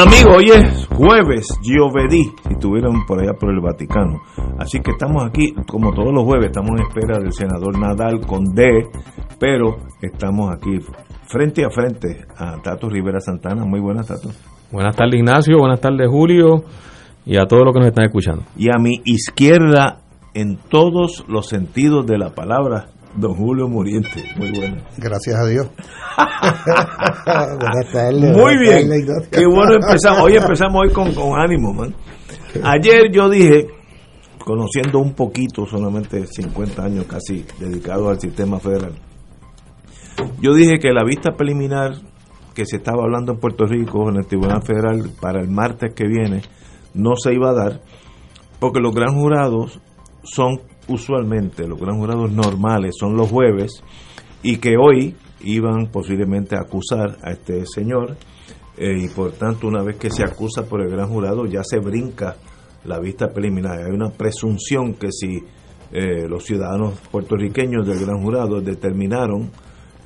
Amigo, hoy es jueves, Giovedí, si estuvieran por allá por el Vaticano. Así que estamos aquí, como todos los jueves, estamos en espera del senador Nadal con D, pero estamos aquí frente a frente a Tato Rivera Santana. Muy buenas, Tato. Buenas tardes, Ignacio. Buenas tardes, Julio. Y a todos los que nos están escuchando. Y a mi izquierda, en todos los sentidos de la palabra, don Julio Muriente. Muy bueno. Gracias a Dios. buenas tardes. Muy bien. Qué bueno empezamos. Hoy empezamos hoy con, con ánimo, man. Ayer yo dije, conociendo un poquito, solamente 50 años casi dedicado al sistema federal, yo dije que la vista preliminar que se estaba hablando en Puerto Rico en el Tribunal Federal para el martes que viene no se iba a dar porque los gran jurados son usualmente, los gran jurados normales son los jueves y que hoy iban posiblemente a acusar a este señor eh, y por tanto una vez que se acusa por el gran jurado ya se brinca la vista preliminar. Hay una presunción que si eh, los ciudadanos puertorriqueños del gran jurado determinaron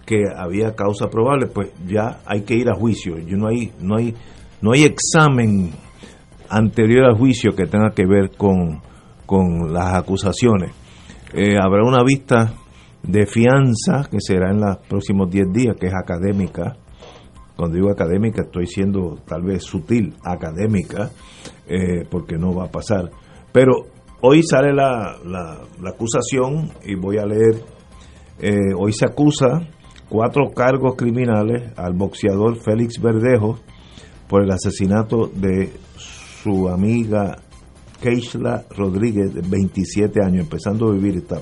que había causa probable, pues ya hay que ir a juicio. No hay no hay no hay examen anterior al juicio que tenga que ver con, con las acusaciones. Eh, habrá una vista de fianza que será en los próximos 10 días, que es académica. Cuando digo académica estoy siendo tal vez sutil, académica, eh, porque no va a pasar. Pero hoy sale la, la, acusación y voy a leer, eh, hoy se acusa cuatro cargos criminales al boxeador Félix Verdejo por el asesinato de su amiga Keishla Rodríguez, de 27 años, empezando a vivir esta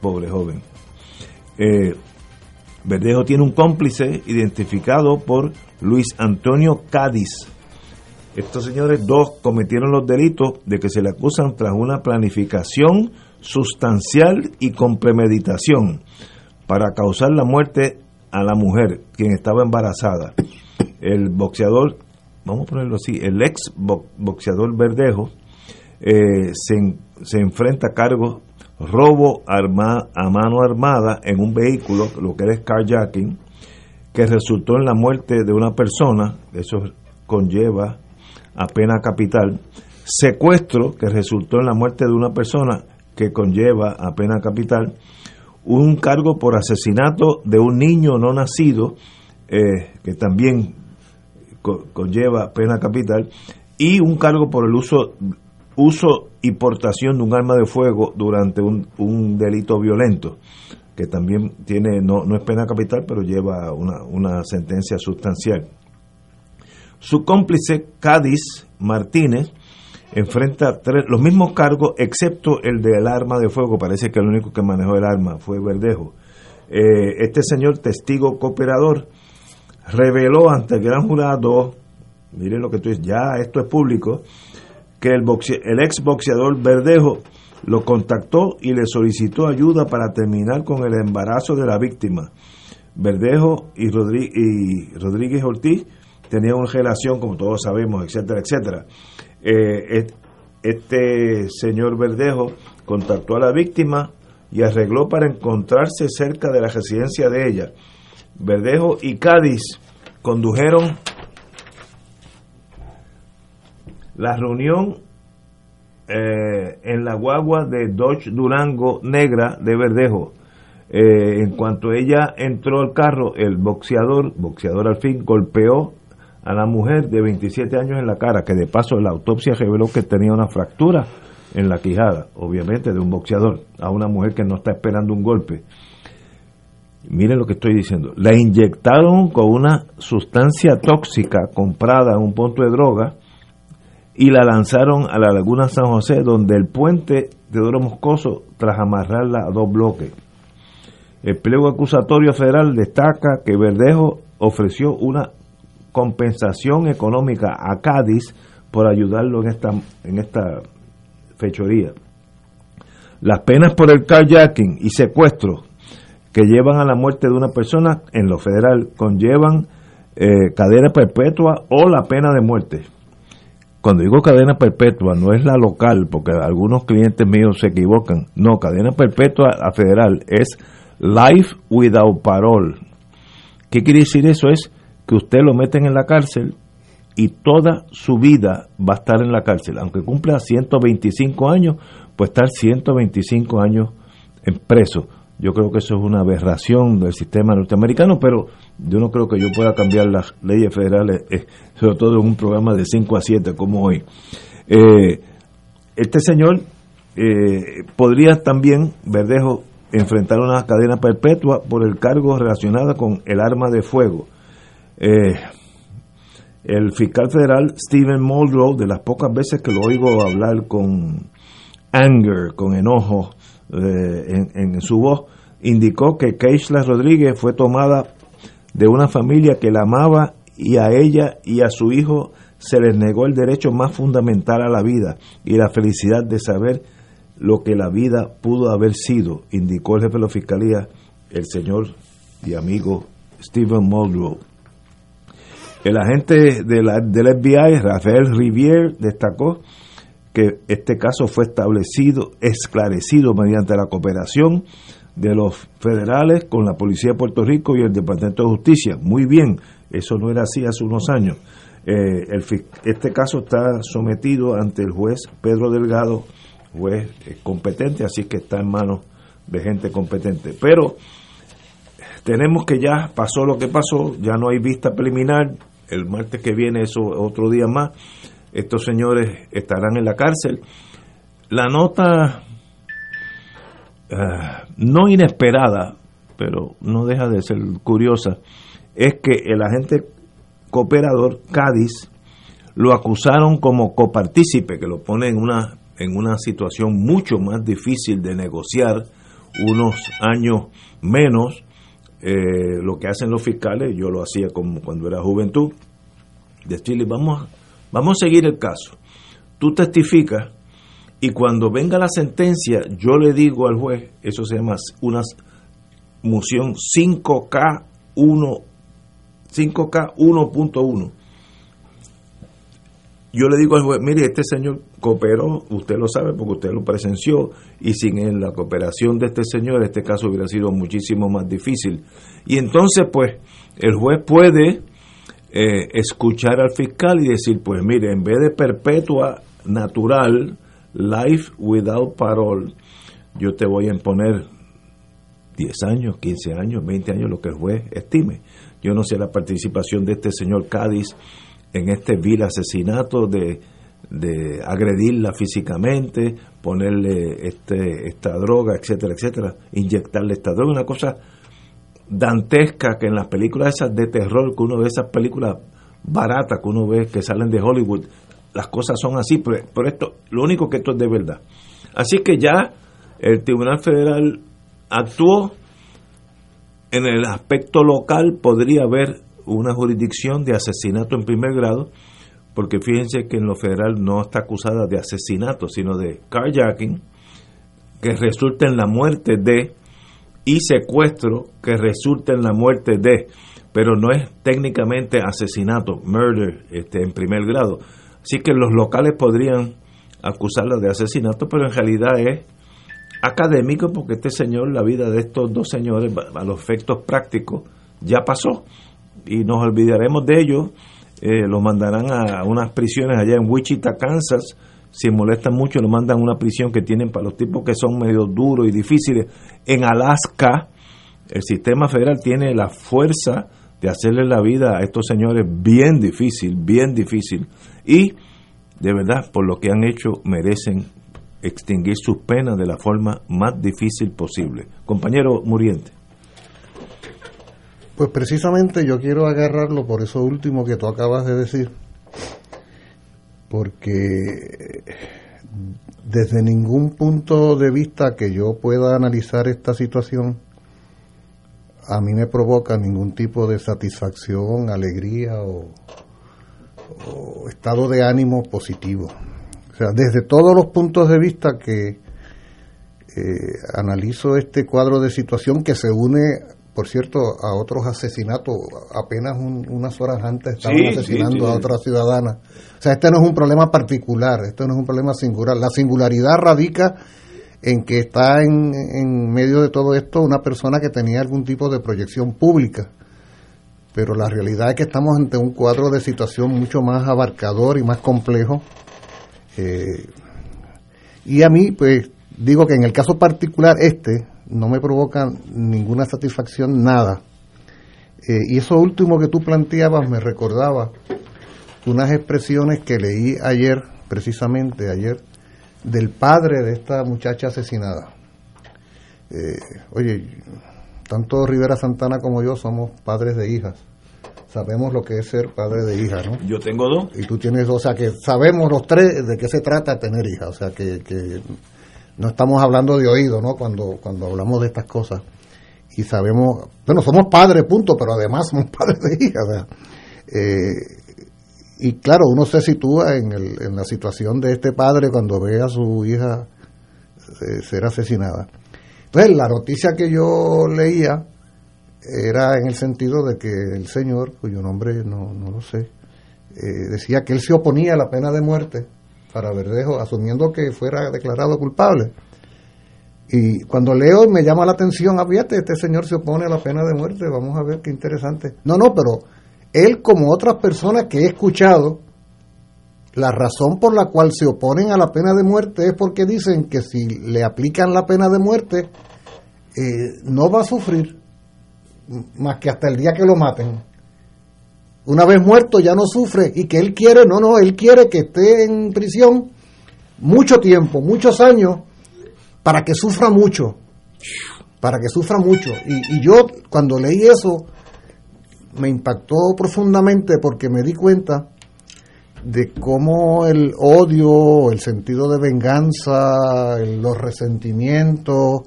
pobre joven. Eh, Verdejo tiene un cómplice identificado por Luis Antonio Cádiz. Estos señores dos cometieron los delitos de que se le acusan tras una planificación sustancial y con premeditación para causar la muerte a la mujer, quien estaba embarazada. El boxeador, vamos a ponerlo así, el ex boxeador Verdejo, eh, se, se, enfrenta a cargos robo arma, a mano armada en un vehículo, lo que es carjacking, que resultó en la muerte de una persona, eso conlleva a pena capital, secuestro, que resultó en la muerte de una persona, que conlleva a pena capital, un cargo por asesinato de un niño no nacido, eh, que también co conlleva pena capital, y un cargo por el uso uso y portación de un arma de fuego durante un, un delito violento, que también tiene no, no es pena capital, pero lleva una, una sentencia sustancial. Su cómplice, Cádiz Martínez, enfrenta tres, los mismos cargos, excepto el del arma de fuego. Parece que el único que manejó el arma fue Verdejo. Eh, este señor, testigo cooperador, reveló ante el gran jurado, miren lo que tú dices, ya esto es público, que el, boxe, el ex boxeador Verdejo lo contactó y le solicitó ayuda para terminar con el embarazo de la víctima. Verdejo y, Rodríguez, y Rodríguez Ortiz tenían una relación, como todos sabemos, etcétera, etcétera. Eh, este señor Verdejo contactó a la víctima y arregló para encontrarse cerca de la residencia de ella. Verdejo y Cádiz condujeron la reunión eh, en la guagua de Dodge Durango Negra de Verdejo. Eh, en cuanto ella entró al carro, el boxeador, boxeador al fin, golpeó a la mujer de 27 años en la cara, que de paso la autopsia reveló que tenía una fractura en la quijada, obviamente de un boxeador, a una mujer que no está esperando un golpe. Miren lo que estoy diciendo. La inyectaron con una sustancia tóxica comprada en un punto de droga y la lanzaron a la laguna San José, donde el puente de Oro Moscoso, tras amarrarla a dos bloques. El pliego acusatorio federal destaca que Verdejo ofreció una compensación económica a Cádiz por ayudarlo en esta, en esta fechoría. Las penas por el carjacking y secuestro que llevan a la muerte de una persona en lo federal conllevan eh, cadena perpetua o la pena de muerte. Cuando digo cadena perpetua, no es la local, porque algunos clientes míos se equivocan. No, cadena perpetua a federal es life without parole. ¿Qué quiere decir eso? Es que usted lo meten en la cárcel y toda su vida va a estar en la cárcel. Aunque cumpla 125 años, pues estar 125 años en preso. Yo creo que eso es una aberración del sistema norteamericano, pero yo no creo que yo pueda cambiar las leyes federales, eh, sobre todo en un programa de 5 a 7 como hoy. Eh, este señor eh, podría también, Verdejo, enfrentar una cadena perpetua por el cargo relacionado con el arma de fuego. el fiscal federal Stephen Muldrow, de las pocas veces que lo oigo hablar con anger, con enojo, eh, en, su voz, indicó que Keishla Rodríguez fue tomada de una familia que la amaba y a ella y a su hijo se les negó el derecho más fundamental a la vida y la felicidad de saber lo que la vida pudo haber sido, indicó el jefe de la fiscalía, el señor y amigo Stephen Muldrow. El agente de la, del FBI, Rafael Rivier, destacó que este caso fue establecido, esclarecido mediante la cooperación de los federales con la Policía de Puerto Rico y el Departamento de Justicia. Muy bien, eso no era así hace unos años. Eh, este caso está sometido ante el juez Pedro Delgado, juez competente, así que está en manos de gente competente. Pero tenemos que ya pasó lo que pasó, ya no hay vista preliminar, el martes que viene eso otro día más estos señores estarán en la cárcel. La nota eh, no inesperada, pero no deja de ser curiosa, es que el agente cooperador Cádiz lo acusaron como copartícipe, que lo pone en una, en una situación mucho más difícil de negociar, unos años menos, eh, lo que hacen los fiscales, yo lo hacía como cuando era juventud, decirle, vamos Vamos a seguir el caso. Tú testificas y cuando venga la sentencia, yo le digo al juez, eso se llama una moción 5K 1 5K 1.1. Yo le digo al juez, mire, este señor cooperó, usted lo sabe porque usted lo presenció, y sin la cooperación de este señor, este caso hubiera sido muchísimo más difícil. Y entonces, pues, el juez puede eh, escuchar al fiscal y decir, pues mire, en vez de perpetua natural, life without parole, yo te voy a imponer 10 años, 15 años, 20 años, lo que el juez estime. Yo no sé la participación de este señor Cádiz en este vil asesinato de, de agredirla físicamente, ponerle este, esta droga, etcétera, etcétera, inyectarle esta droga, una cosa dantesca que en las películas esas de terror, que uno ve esas películas baratas que uno ve que salen de Hollywood, las cosas son así, pero, esto, lo único que esto es de verdad. Así que ya el Tribunal Federal actuó en el aspecto local, podría haber una jurisdicción de asesinato en primer grado, porque fíjense que en lo federal no está acusada de asesinato, sino de carjacking, que resulta en la muerte de y secuestro que resulta en la muerte de, pero no es técnicamente asesinato, murder este, en primer grado. Así que los locales podrían acusarla de asesinato, pero en realidad es académico porque este señor, la vida de estos dos señores, a los efectos prácticos, ya pasó y nos olvidaremos de ellos. Eh, los mandarán a unas prisiones allá en Wichita, Kansas, si molestan mucho, lo mandan a una prisión que tienen para los tipos que son medio duros y difíciles. En Alaska, el sistema federal tiene la fuerza de hacerle la vida a estos señores bien difícil, bien difícil. Y de verdad, por lo que han hecho, merecen extinguir sus penas de la forma más difícil posible. Compañero Muriente. Pues precisamente yo quiero agarrarlo por eso último que tú acabas de decir porque desde ningún punto de vista que yo pueda analizar esta situación, a mí me provoca ningún tipo de satisfacción, alegría o, o estado de ánimo positivo. O sea, desde todos los puntos de vista que eh, analizo este cuadro de situación que se une, por cierto, a otros asesinatos, apenas unas horas antes estaban asesinando a otra ciudadana. O sea, este no es un problema particular, este no es un problema singular. La singularidad radica en que está en, en medio de todo esto una persona que tenía algún tipo de proyección pública pero la realidad es que estamos ante un cuadro de situación mucho más abarcador y más complejo. Eh, y a mí, pues, digo que en el caso particular este no me provoca ninguna satisfacción, nada. Eh, y eso último que tú planteabas me recordaba unas expresiones que leí ayer, precisamente ayer, del padre de esta muchacha asesinada. Eh, oye, tanto Rivera Santana como yo somos padres de hijas. Sabemos lo que es ser padre de hija, ¿no? Yo tengo dos. Y tú tienes dos, o sea que sabemos los tres de qué se trata tener hijas, o sea que, que no estamos hablando de oído, ¿no? Cuando, cuando hablamos de estas cosas. Y sabemos, bueno, somos padres, punto, pero además somos padres de hijas, o sea, eh, y claro, uno se sitúa en, el, en la situación de este padre cuando ve a su hija eh, ser asesinada. Entonces, la noticia que yo leía era en el sentido de que el señor, cuyo nombre no, no lo sé, eh, decía que él se oponía a la pena de muerte para Verdejo, asumiendo que fuera declarado culpable. Y cuando leo me llama la atención, ah, este señor se opone a la pena de muerte, vamos a ver qué interesante. No, no, pero él como otras personas que he escuchado, la razón por la cual se oponen a la pena de muerte es porque dicen que si le aplican la pena de muerte, eh, no va a sufrir más que hasta el día que lo maten. Una vez muerto ya no sufre y que él quiere, no, no, él quiere que esté en prisión mucho tiempo, muchos años, para que sufra mucho, para que sufra mucho. Y, y yo cuando leí eso me impactó profundamente porque me di cuenta de cómo el odio, el sentido de venganza, los resentimientos,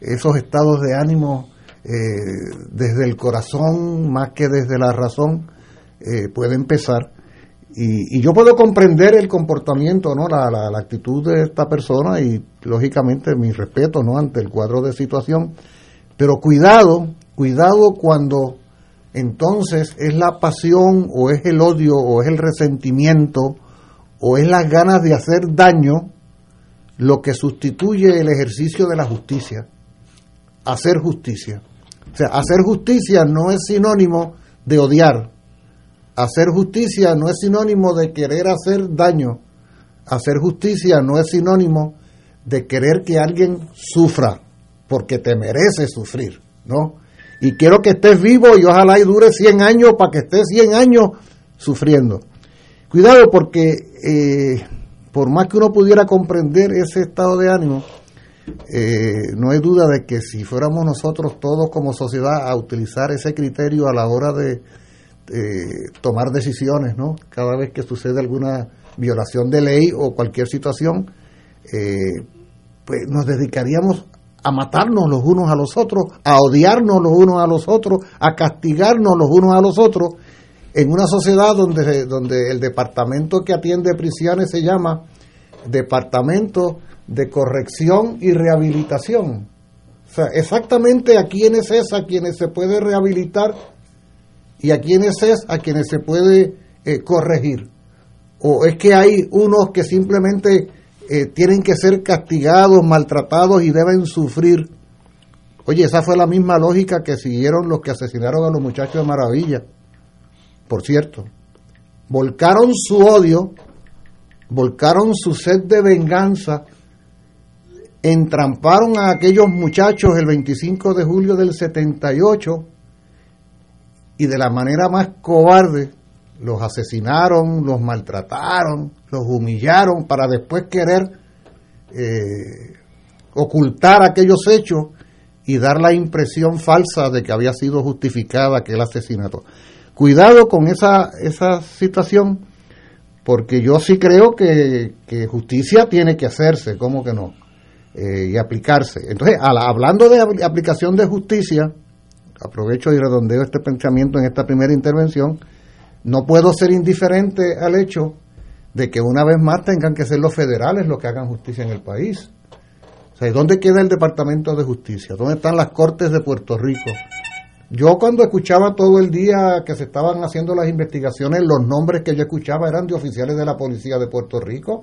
esos estados de ánimo eh, desde el corazón más que desde la razón eh, puede empezar. Y, yo puedo comprender el comportamiento, ¿no? La, la, actitud de esta persona y lógicamente mi respeto, ¿no? Ante el cuadro de situación. Pero cuidado, cuidado cuando entonces es la pasión o es el odio o es el resentimiento o es las ganas de hacer daño lo que sustituye el ejercicio de la justicia. Hacer justicia. O sea, hacer justicia no es sinónimo de odiar. Hacer justicia no es sinónimo de querer hacer daño. Hacer justicia no es sinónimo de querer que alguien sufra, porque te merece sufrir, ¿no? Y quiero que estés vivo y ojalá y dure 100 años para que estés 100 años sufriendo. Cuidado porque eh, por más que uno pudiera comprender ese estado de ánimo, eh, no hay duda de que si fuéramos nosotros todos como sociedad a utilizar ese criterio a la hora de tomar decisiones, ¿no? Cada vez que sucede alguna violación de ley o cualquier situación, eh, pues nos dedicaríamos a matarnos los unos a los otros, a odiarnos los unos a los otros, a castigarnos los unos a los otros, en una sociedad donde, donde el departamento que atiende prisiones se llama Departamento de Corrección y Rehabilitación. O sea, exactamente a quiénes es a quienes se puede rehabilitar y a quiénes es a quienes se puede eh, corregir. O es que hay unos que simplemente eh, tienen que ser castigados, maltratados y deben sufrir. Oye, esa fue la misma lógica que siguieron los que asesinaron a los muchachos de Maravilla. Por cierto, volcaron su odio, volcaron su sed de venganza, entramparon a aquellos muchachos el 25 de julio del 78 y de la manera más cobarde los asesinaron, los maltrataron, los humillaron para después querer eh, ocultar aquellos hechos y dar la impresión falsa de que había sido justificada aquel asesinato. Cuidado con esa, esa situación, porque yo sí creo que, justicia tiene que hacerse, ¿cómo que no? Eh, y aplicarse. Entonces, hablando de aplicación de justicia, aprovecho y redondeo este pensamiento en esta primera intervención, no puedo ser indiferente al hecho de que una vez más tengan que ser los federales los que hagan justicia en el país. O sea, ¿dónde queda el Departamento de Justicia? ¿Dónde están las Cortes de Puerto Rico? Yo cuando escuchaba todo el día que se estaban haciendo las investigaciones, los nombres que yo escuchaba eran de oficiales de la Policía de Puerto Rico.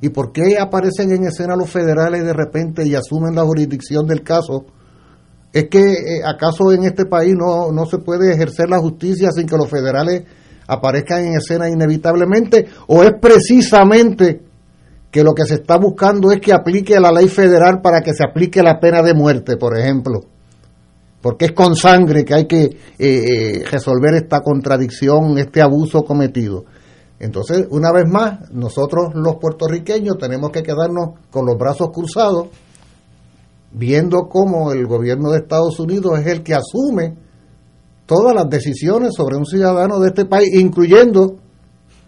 ¿Y por qué aparecen en escena los federales de repente y asumen la jurisdicción del caso? ¿Es que eh, acaso en este país no, no se puede ejercer la justicia sin que los federales aparezcan en escena inevitablemente? ¿O es precisamente que lo que se está buscando es que aplique la ley federal para que se aplique la pena de muerte, por ejemplo? Porque es con sangre que hay que eh, eh, resolver esta contradicción, este abuso cometido. Entonces, una vez más, nosotros los puertorriqueños tenemos que quedarnos con los brazos cruzados, viendo cómo el gobierno de Estados Unidos es el que asume todas las decisiones sobre un ciudadano de este país, incluyendo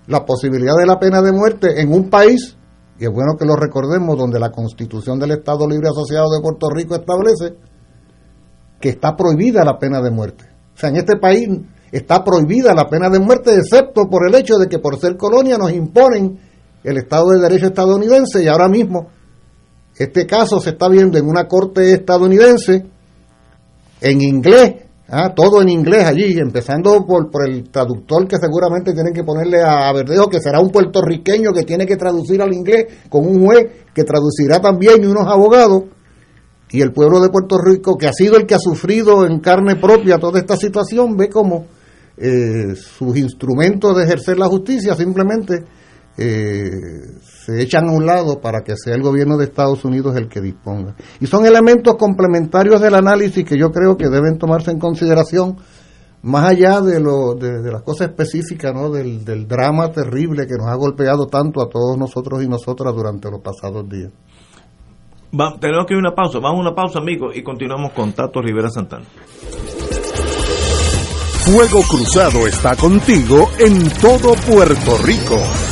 la posibilidad de la pena de muerte en un país, y es bueno que lo recordemos, donde la Constitución del Estado Libre Asociado de Puerto Rico establece que está prohibida la pena de muerte. O sea, en este país está prohibida la pena de muerte, excepto por el hecho de que por ser colonia nos imponen el Estado de Derecho estadounidense y ahora mismo este caso se está viendo en una corte estadounidense en inglés, ah, todo en inglés allí, empezando por, por el traductor que seguramente tienen que ponerle a Verdejo, que será un puertorriqueño que tiene que traducir al inglés con un juez que traducirá también y unos abogados. Y el pueblo de Puerto Rico, que ha sido el que ha sufrido en carne propia toda esta situación, ve como eh, sus instrumentos de ejercer la justicia simplemente eh, se echan a un lado para que sea el gobierno de Estados Unidos el que disponga. Y son elementos complementarios del análisis que yo creo que deben tomarse en consideración más allá de, lo, de, las cosas específicas, ¿no? del, del drama terrible que nos ha golpeado tanto a todos nosotros y nosotras durante los pasados días. tenemos que ir a una pausa, vamos a una pausa amigos y continuamos con Tato Rivera Santana. Fuego Cruzado está contigo en todo Puerto Rico.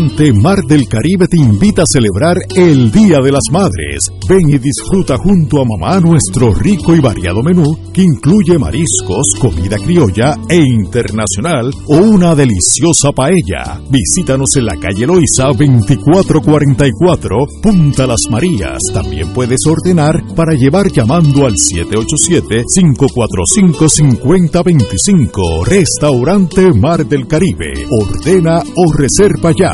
Mar del Caribe te invita a celebrar el Día de las Madres. Ven y disfruta junto a mamá nuestro rico y variado menú que incluye mariscos, comida criolla e internacional o una deliciosa paella. Visítanos en la calle Loiza 2444, Punta Las Marías. También puedes ordenar para llevar llamando al 787-545-5025. Restaurante Mar del Caribe. Ordena o reserva ya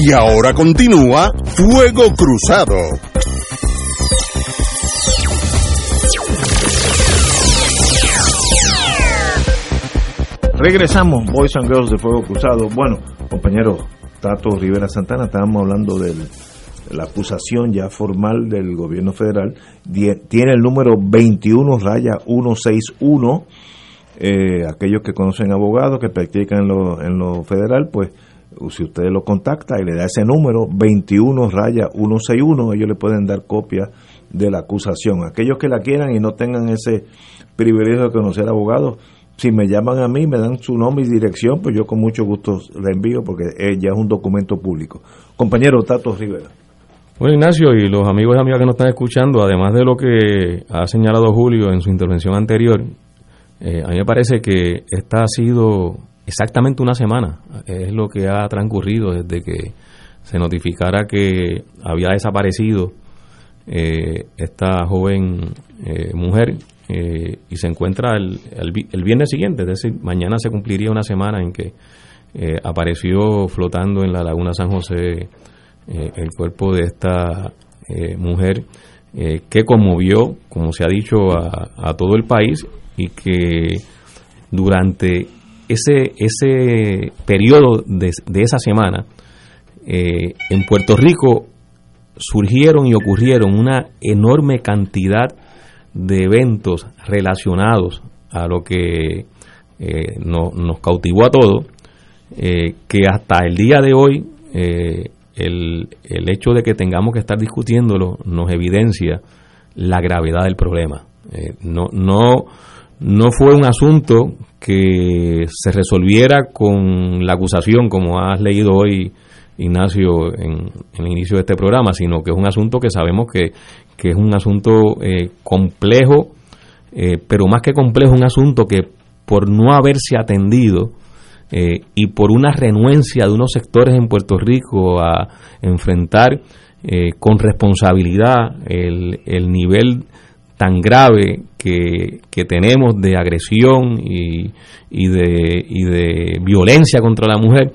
Y ahora continúa Fuego Cruzado. Regresamos, Boys and Girls de Fuego Cruzado. Bueno, compañero Tato Rivera Santana, estábamos hablando del la acusación ya formal del gobierno federal, tiene el número 21 raya 161. Eh, aquellos que conocen abogados que practican en lo, en lo federal, pues si usted lo contacta y le da ese número 21 raya 161, ellos le pueden dar copia de la acusación. Aquellos que la quieran y no tengan ese privilegio de conocer abogados, si me llaman a mí, me dan su nombre y dirección, pues yo con mucho gusto le envío porque ya es un documento público. Compañero Tato Rivera. Bueno, Ignacio, y los amigos y amigas que nos están escuchando, además de lo que ha señalado Julio en su intervención anterior, eh, a mí me parece que esta ha sido exactamente una semana, es lo que ha transcurrido desde que se notificara que había desaparecido eh, esta joven eh, mujer eh, y se encuentra el, el, viernes siguiente, es decir, mañana se cumpliría una semana en que apareció flotando en la laguna San José el cuerpo de esta mujer que conmovió, como se ha dicho, a, a todo el país y que durante ese, ese periodo de, de esa semana, eh, en Puerto Rico surgieron y ocurrieron una enorme cantidad de eventos relacionados a lo que eh, nos cautivó a todos, eh, que hasta el día de hoy el, el, hecho de que tengamos que estar discutiéndolo nos evidencia la gravedad del problema. no, no, no fue un asunto que se resolviera con la acusación, como has leído hoy, Ignacio, en, el inicio de este programa, sino que es un asunto que sabemos que, es un asunto eh, complejo, eh, pero más que complejo, un asunto que por no haberse atendido eh, y por una renuencia de unos sectores en Puerto Rico a enfrentar con responsabilidad el, el nivel tan grave que, tenemos de agresión y, y, de, y de violencia contra la mujer,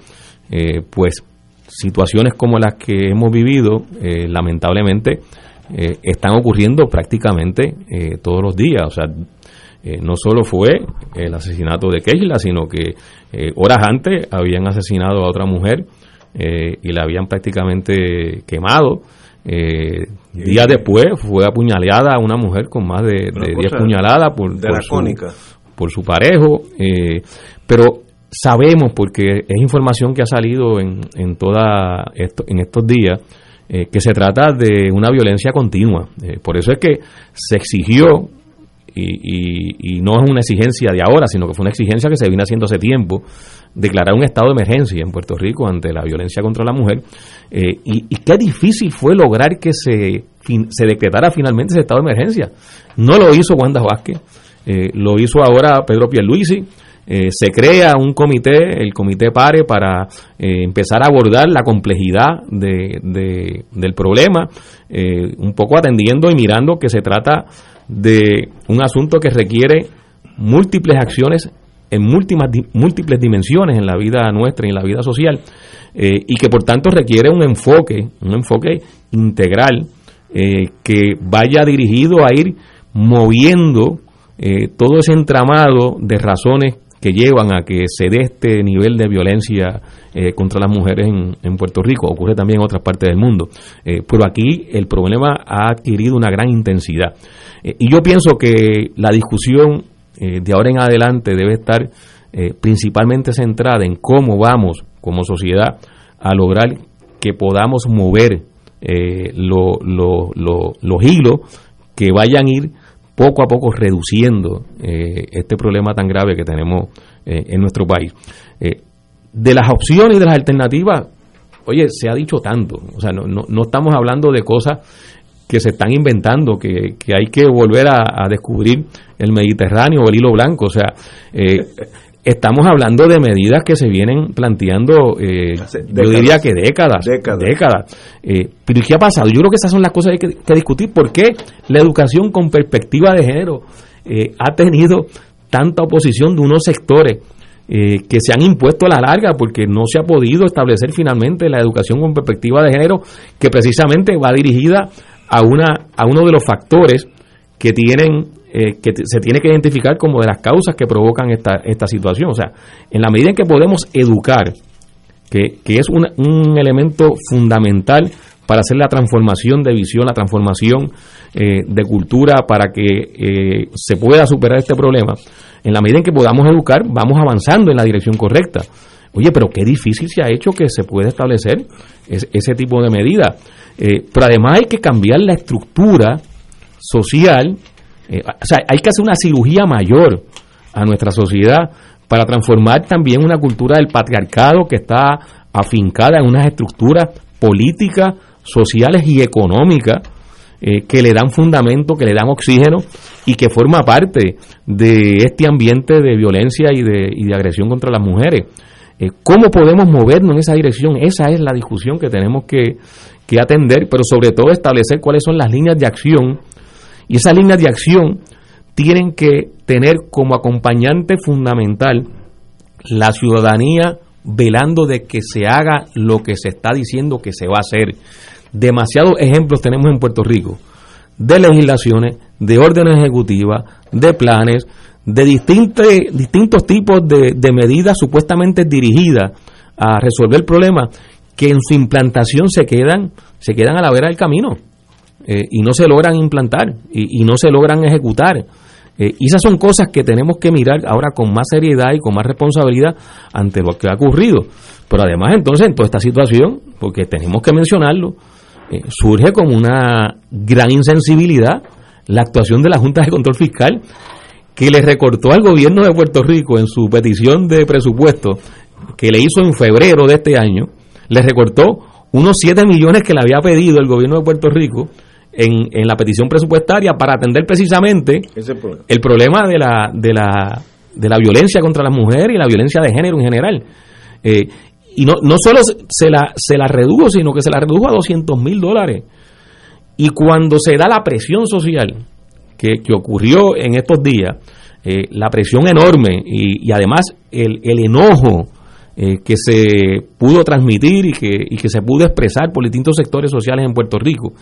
eh, pues situaciones como las que hemos vivido, eh, lamentablemente, eh, están ocurriendo prácticamente todos los días. O sea, no solo fue el asesinato de Keishla, sino que horas antes habían asesinado a otra mujer y la habían prácticamente quemado. Eh, días después fue apuñaleada una mujer con más de 10 puñaladas por, por, su, por su parejo. Eh, pero sabemos, porque es información que ha salido en, en, toda esto, en estos días, eh, que se trata de una violencia continua. Eh, por eso es que se exigió y, y, no es una exigencia de ahora, sino que fue una exigencia que se vino haciendo hace tiempo, declarar un estado de emergencia en Puerto Rico ante la violencia contra la mujer. Eh, y, y, qué difícil fue lograr que se, se decretara finalmente ese estado de emergencia. No lo hizo Wanda Vázquez, eh, lo hizo ahora Pedro Pierluisi. Eh, se crea un comité, el comité PARE, para eh, empezar a abordar la complejidad de, de, del problema, un poco atendiendo y mirando que se trata de un asunto que requiere múltiples acciones en múltiples, múltiples dimensiones en la vida nuestra y en la vida social eh, y que por tanto requiere un enfoque, un enfoque integral eh, que vaya dirigido a ir moviendo eh, todo ese entramado de razones que llevan a que se dé este nivel de violencia contra las mujeres en, Puerto Rico. Ocurre también en otras partes del mundo. pero aquí el problema ha adquirido una gran intensidad. Eh, y yo pienso que la discusión eh, de ahora en adelante debe estar eh, principalmente centrada en cómo vamos como sociedad a lograr que podamos mover los hilos que vayan a ir poco a poco reduciendo este problema tan grave que tenemos en nuestro país. de las opciones y de las alternativas, oye, se ha dicho tanto, o sea, no, no, no estamos hablando de cosas que se están inventando, que, hay que volver a, descubrir el Mediterráneo o el hilo blanco. O sea, eh, estamos hablando de medidas que se vienen planteando, eh, yo diría que décadas. Décadas. Eh, pero ¿qué ha pasado? Yo creo que esas son las cosas que hay que, discutir. ¿Por qué la educación con perspectiva de género ha tenido tanta oposición de unos sectores? que se han impuesto a la larga porque no se ha podido establecer finalmente la educación con perspectiva de género que precisamente va dirigida a, una, a uno de los factores que tienen eh, que se tiene que identificar como de las causas que provocan esta, esta situación. O sea, en la medida en que podemos educar, que, que es un, un elemento fundamental para hacer la transformación de visión, la transformación eh, de cultura para que eh, se pueda superar este problema. En la medida en que podamos educar, vamos avanzando en la dirección correcta. Oye, pero qué difícil se ha hecho que se pueda establecer ese tipo de medida. Eh, pero además hay que cambiar la estructura social, o sea, hay que hacer una cirugía mayor a nuestra sociedad para transformar también una cultura del patriarcado que está afincada en unas estructuras políticas, sociales y económicas eh, que le dan fundamento, que le dan oxígeno y que forma parte de este ambiente de violencia y de, y de agresión contra las mujeres. Eh, ¿Cómo podemos movernos en esa dirección? Esa es la discusión que tenemos que atender, pero sobre todo establecer cuáles son las líneas de acción. Y esas líneas de acción tienen que tener como acompañante fundamental la ciudadanía velando de que se haga lo que se está diciendo que se va a hacer. Demasiados ejemplos tenemos en Puerto Rico de legislaciones, de órdenes ejecutivas, de planes, de distintos, distintos tipos de, medidas supuestamente dirigidas a resolver problemas que en su implantación se quedan, se quedan a la vera del camino eh, y no se logran implantar y, no se logran ejecutar. Eh, y esas son cosas que tenemos que mirar ahora con más seriedad y con más responsabilidad ante lo que ha ocurrido. Pero además entonces en toda esta situación, porque tenemos que mencionarlo, eh, surge como una gran insensibilidad la actuación de la Junta de Control Fiscal, que le recortó al gobierno de Puerto Rico en su petición de presupuesto que le hizo en febrero de este año, le recortó unos 7 millones que le había pedido el gobierno de Puerto Rico en, en la petición presupuestaria para atender precisamente el problema de la, de, la, de la violencia contra las mujeres y la violencia de género en general. Eh, y no, no solo se la, se la redujo, sino que se la redujo a 200 mil dólares. Y cuando se da la presión social que, que ocurrió en estos días, eh, la presión enorme y, y además el, el enojo eh, que se pudo transmitir y que, y que se pudo expresar por distintos sectores sociales en Puerto Rico,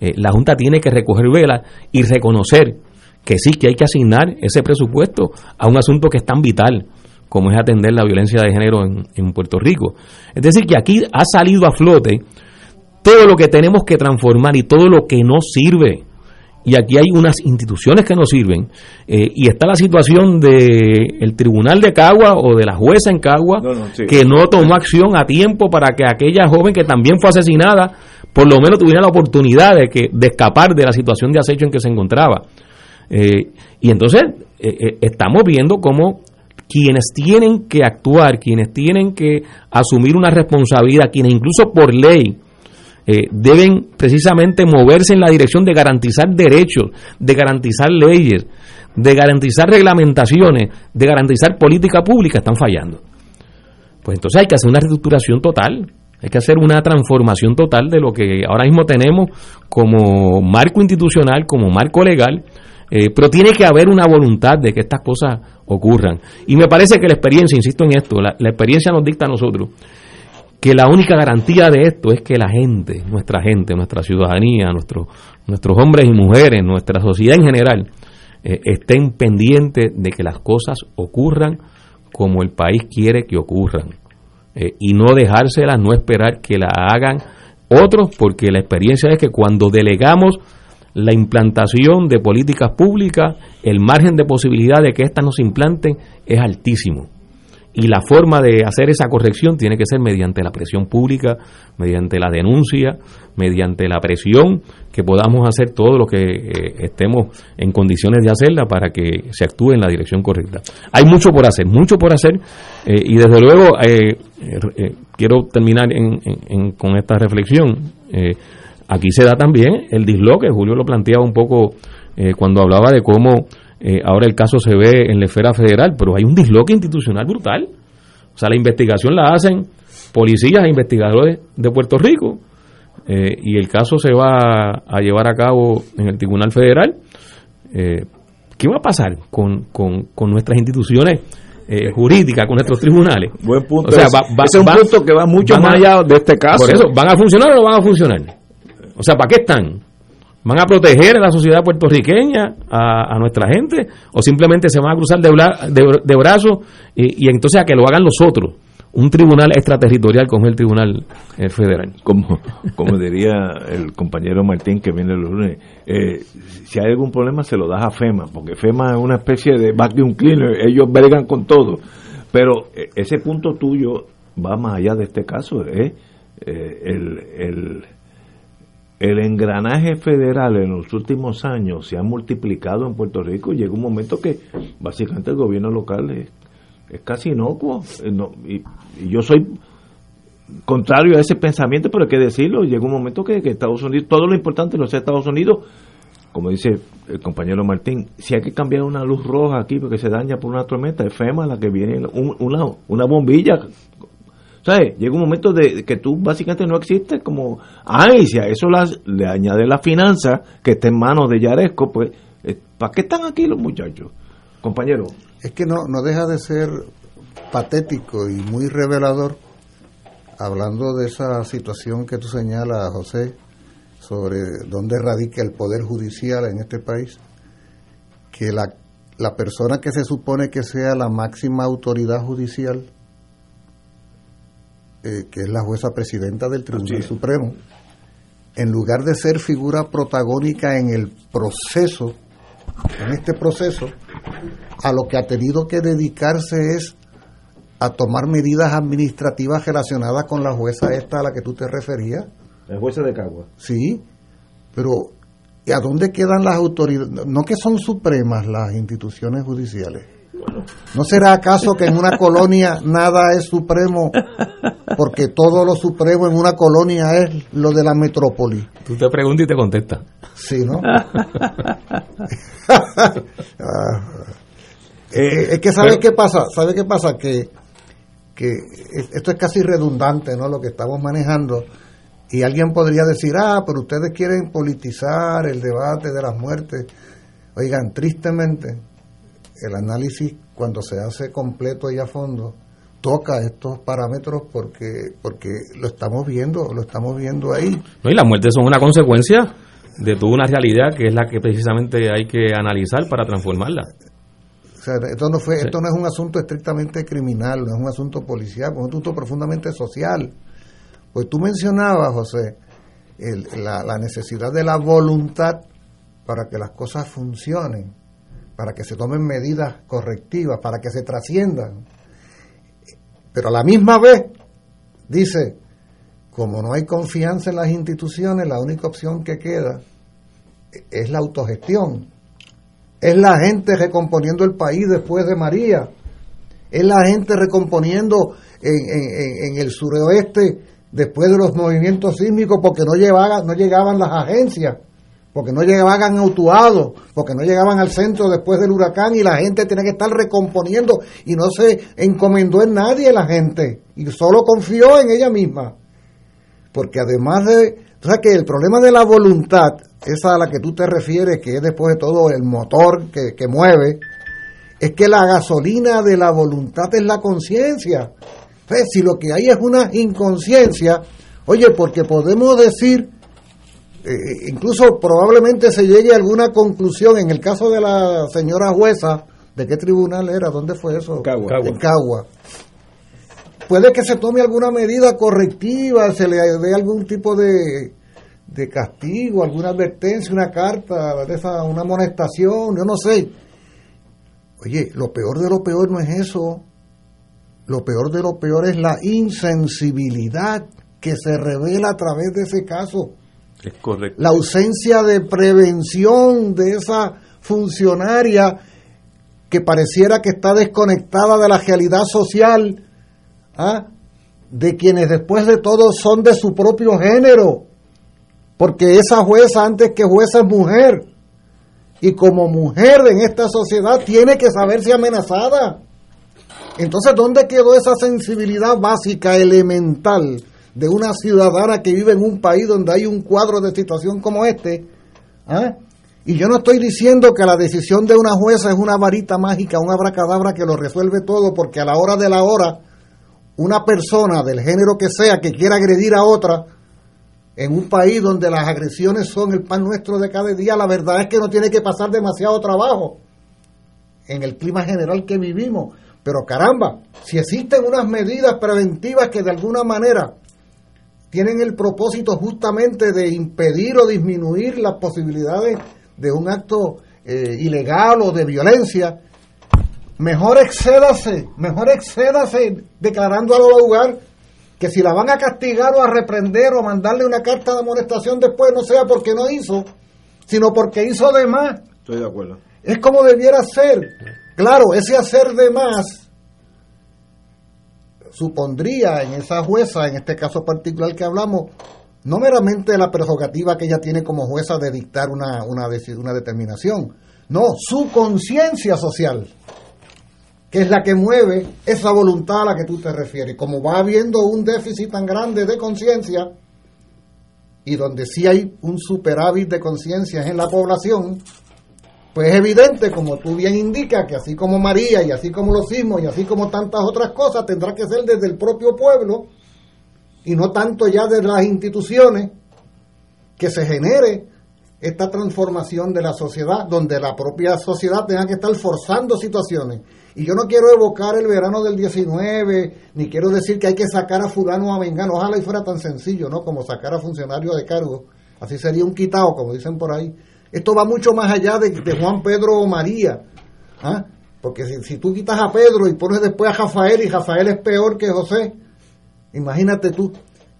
eh, la Junta tiene que recoger velas y reconocer que sí, que hay que asignar ese presupuesto a un asunto que es tan vital como es atender la violencia de género en, Puerto Rico. Es decir, que aquí ha salido a flote todo lo que tenemos que transformar y todo lo que no sirve. Y aquí hay unas instituciones que no sirven. Eh, y está la situación del el Tribunal de Cagua o de la jueza en Cagua que no tomó acción a tiempo para que aquella joven que también fue asesinada por lo menos tuviera la oportunidad de, que, de escapar de la situación de acecho en que se encontraba. Eh, y entonces eh, estamos viendo cómo quienes tienen que actuar, quienes tienen que asumir una responsabilidad, quienes incluso por ley eh, deben precisamente moverse en la dirección de garantizar derechos, de garantizar leyes, de garantizar reglamentaciones, de garantizar política pública, están fallando. Pues entonces hay que hacer una reestructuración total, hay que hacer una transformación total de lo que ahora mismo tenemos como marco institucional, como marco legal, eh, pero tiene que haber una voluntad de que estas cosas ocurran. Y me parece que la experiencia, insisto en esto, la, experiencia nos dicta a nosotros que la única garantía de esto es que la gente, nuestra gente, nuestra ciudadanía, nuestros nuestros hombres y mujeres, nuestra sociedad en general, eh, estén pendientes de que las cosas ocurran como el país quiere que ocurran. Eh, y no dejárselas, no esperar que la hagan otros, porque la experiencia es que cuando delegamos la implantación de políticas públicas, el margen de posibilidad de que éstas no se implanten es altísimo. Y la forma de hacer esa corrección tiene que ser mediante la presión pública, mediante la denuncia, mediante la presión, que podamos hacer todo lo que eh, estemos en condiciones de hacerla para que se actúe en la dirección correcta. Hay mucho por hacer, mucho por hacer, eh, y desde luego eh, quiero terminar con esta reflexión. Aquí se da también el disloque, Julio lo planteaba un poco eh, cuando hablaba de cómo eh, ahora el caso se ve en la esfera federal, pero hay un disloque institucional brutal. O sea, la investigación la hacen policías e investigadores de Puerto Rico eh, y el caso se va a llevar a cabo en el Tribunal Federal. ¿Qué va a pasar con, con, nuestras instituciones? jurídicas con nuestros tribunales. Buen punto. O sea, va, es un punto que va mucho más allá de este caso. Por eso, ¿van a funcionar o no van a funcionar? O sea, ¿para qué están? ¿Van a proteger a la sociedad puertorriqueña, a, nuestra gente? ¿O simplemente se van a cruzar de, de, brazos y, entonces a que lo hagan los otros? un tribunal extraterritorial como el tribunal eh, federal. Como, como diría el compañero Martín que viene los lunes, eh, si hay algún problema se lo das a FEMA, porque FEMA es una especie de vacuum cleaner, ellos bregan con todo. Pero eh, ese punto tuyo va más allá de este caso, ¿eh? el, el, el engranaje federal en los últimos años se ha multiplicado en Puerto Rico y llega un momento que básicamente el gobierno local es, es casi inocuo. y, yo soy contrario a ese pensamiento, pero hay que decirlo. Llega un momento que, Estados Unidos, todo lo importante lo sea Estados Unidos, como dice el compañero Martín, si hay que cambiar una luz roja aquí porque se daña por una tormenta, es FEMA la que viene, una, una bombilla. ¿Sabes? Llega un momento de que tú básicamente no existes como, ay, si a eso las, le añade la finanza que está en manos de Yaresco, pues, eh, ¿para qué están aquí los muchachos? Compañero. Es que no, no deja de ser patético y muy revelador, hablando de esa situación que tú señalas, José, sobre dónde radica el poder judicial en este país, que la, la persona que se supone que sea la máxima autoridad judicial, eh, que es la jueza presidenta del Tribunal Supremo, en lugar de ser figura protagónica en el proceso, en este proceso, a lo que ha tenido que dedicarse es a tomar medidas administrativas relacionadas con la jueza esta a la que tú te referías. La jueza de Cagua. Sí, pero ¿y a dónde quedan las autoridades? No que son supremas las instituciones judiciales. ¿No será acaso que en una colonia nada es supremo porque todo lo supremo en una colonia es lo de la metrópoli? Tú te preguntas y te contestas. Sí, ¿no? Ah, eh, es que ¿sabe qué pasa? ¿Sabe qué pasa? Que, que esto es casi redundante, ¿no? Lo que estamos manejando. Y alguien podría decir, ah, pero ustedes quieren politizar el debate de las muertes. Oigan, tristemente, el análisis cuando se hace completo y a fondo toca estos parámetros porque porque lo estamos viendo, lo estamos viendo ahí. No, y las muertes son una consecuencia de toda una realidad que es la que precisamente hay que analizar para transformarla esto no fue, esto no es un asunto estrictamente criminal, no es un asunto policial, es un asunto profundamente social. Pues tú mencionabas, José, la, necesidad de la voluntad para que las cosas funcionen, para que se tomen medidas correctivas, para que se trasciendan. Pero a la misma vez dice, como no hay confianza en las instituciones, la única opción que queda es la autogestión. Es la gente recomponiendo el país después de María, es la gente recomponiendo en, el suroeste después de los movimientos sísmicos porque no, llevaban, no llegaban las agencias, porque no llegaban autuados, porque no llegaban al centro después del huracán y la gente tiene que estar recomponiendo y no se encomendó en nadie la gente y solo confió en ella misma. Porque además de, o sea que el problema de la voluntad esa a la que tú te refieres, que es después de todo el motor que, mueve, es que la gasolina de la voluntad es la conciencia. si lo que hay es una inconsciencia, oye, porque podemos decir, eh, incluso probablemente se llegue a alguna conclusión, en el caso de la señora jueza, ¿de qué tribunal era? ¿Dónde fue eso? En Cagua. Puede que se tome alguna medida correctiva, se le dé algún tipo de de castigo, alguna advertencia, una carta, de esa, una amonestación, yo no sé. Oye, lo peor de lo peor no es eso. Lo peor de lo peor es la insensibilidad que se revela a través de ese caso. Es correcto. La ausencia de prevención de esa funcionaria que pareciera que está desconectada de la realidad social, ¿ah? de quienes después de todo son de su propio género porque esa jueza antes que jueza es mujer. Y como mujer en esta sociedad tiene que saberse amenazada. Entonces, ¿dónde quedó esa sensibilidad básica, elemental, de una ciudadana que vive en un país donde hay un cuadro de situación como este? ¿Ah? Y yo no estoy diciendo que la decisión de una jueza es una varita mágica, una abracadabra que lo resuelve todo, porque a la hora de la hora, una persona del género que sea que quiera agredir a otra, en un país donde las agresiones son el pan nuestro de cada día, la verdad es que no tiene que pasar demasiado trabajo en el clima general que vivimos. Pero caramba, si existen unas medidas preventivas que de alguna manera tienen el propósito justamente de impedir o disminuir las posibilidades de un acto eh, ilegal o de violencia, mejor excédase, mejor excédase declarando al lugar que si la van a castigar o a reprender o mandarle una carta de amonestación después no sea porque no hizo, sino porque hizo de más. Estoy de acuerdo. Es como debiera ser. Claro, ese hacer de más supondría en esa jueza, en este caso particular que hablamos, no meramente la prerrogativa que ella tiene como jueza de dictar una, una, una determinación, no, su conciencia social que es la que mueve esa voluntad a la que tú te refieres. Como va habiendo un déficit tan grande de conciencia, y donde sí hay un superávit de conciencia en la población, pues es evidente, como tú bien indicas, que así como María y así como los sismos y así como tantas otras cosas, tendrá que ser desde el propio pueblo y no tanto ya desde las instituciones que se genere esta transformación de la sociedad, donde la propia sociedad tenga que estar forzando situaciones y yo no quiero evocar el verano del 19, ni quiero decir que hay que sacar a fulano a mengano. Ojalá y fuera tan sencillo, ¿no? Como sacar a funcionarios de cargo. Así sería un quitado, como dicen por ahí. Esto va mucho más allá de, Juan Pedro o María. ¿ah? Porque si, si, tú quitas a Pedro y pones después a Rafael, y Rafael es peor que José, imagínate tú.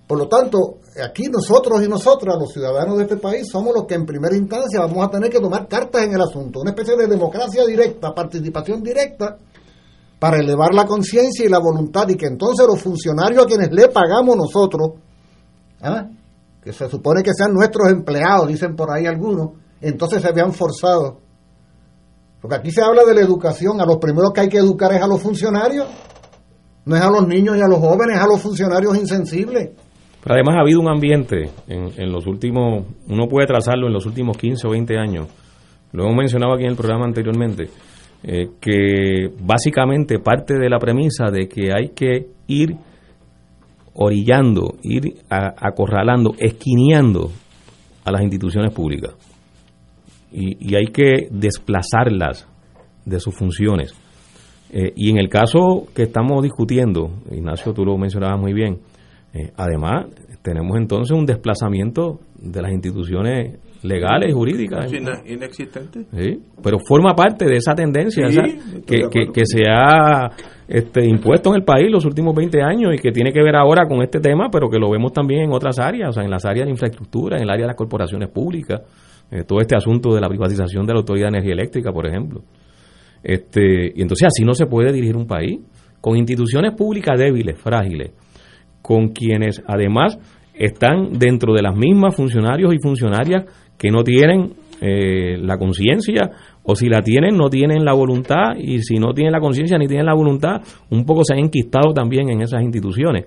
Por lo tanto, aquí nosotros y nosotras, los ciudadanos de este país, somos los que en primera instancia vamos a tener que tomar cartas en el asunto. Una especie de democracia directa, participación directa para elevar la conciencia y la voluntad y que entonces los funcionarios a quienes le pagamos nosotros, ¿ah? que se supone que sean nuestros empleados, dicen por ahí algunos, entonces se vean forzados. Porque aquí se habla de la educación, a los primeros que hay que educar es a los funcionarios, no es a los niños y a los jóvenes, es a los funcionarios insensibles. Además ha habido un ambiente en, los últimos, uno puede trazarlo en los últimos 15 o 20 años, lo hemos mencionado aquí en el programa anteriormente, eh, que básicamente parte de la premisa de que hay que ir orillando, ir acorralando, esquineando a las instituciones públicas. Y, hay que desplazarlas de sus funciones. Eh, y en el caso que estamos discutiendo, Ignacio, tú lo mencionabas muy bien, eh, además tenemos entonces un desplazamiento de las instituciones legales, jurídicas. inexistente. Sí, pero forma parte de esa tendencia que, que, se ha este, impuesto en el país los últimos 20 años y que tiene que ver ahora con este tema, pero que lo vemos también en otras áreas, o sea, en las áreas de infraestructura, en el área de las corporaciones públicas, eh, todo este asunto de la privatización de la Autoridad de Energía Eléctrica, por ejemplo. Este, y entonces así no se puede dirigir un país, con instituciones públicas débiles, frágiles, con quienes además están dentro de las mismas funcionarios y funcionarias que no tienen eh, la conciencia o si la tienen no tienen la voluntad y si no tienen la conciencia ni tienen la voluntad un poco se han enquistado también en esas instituciones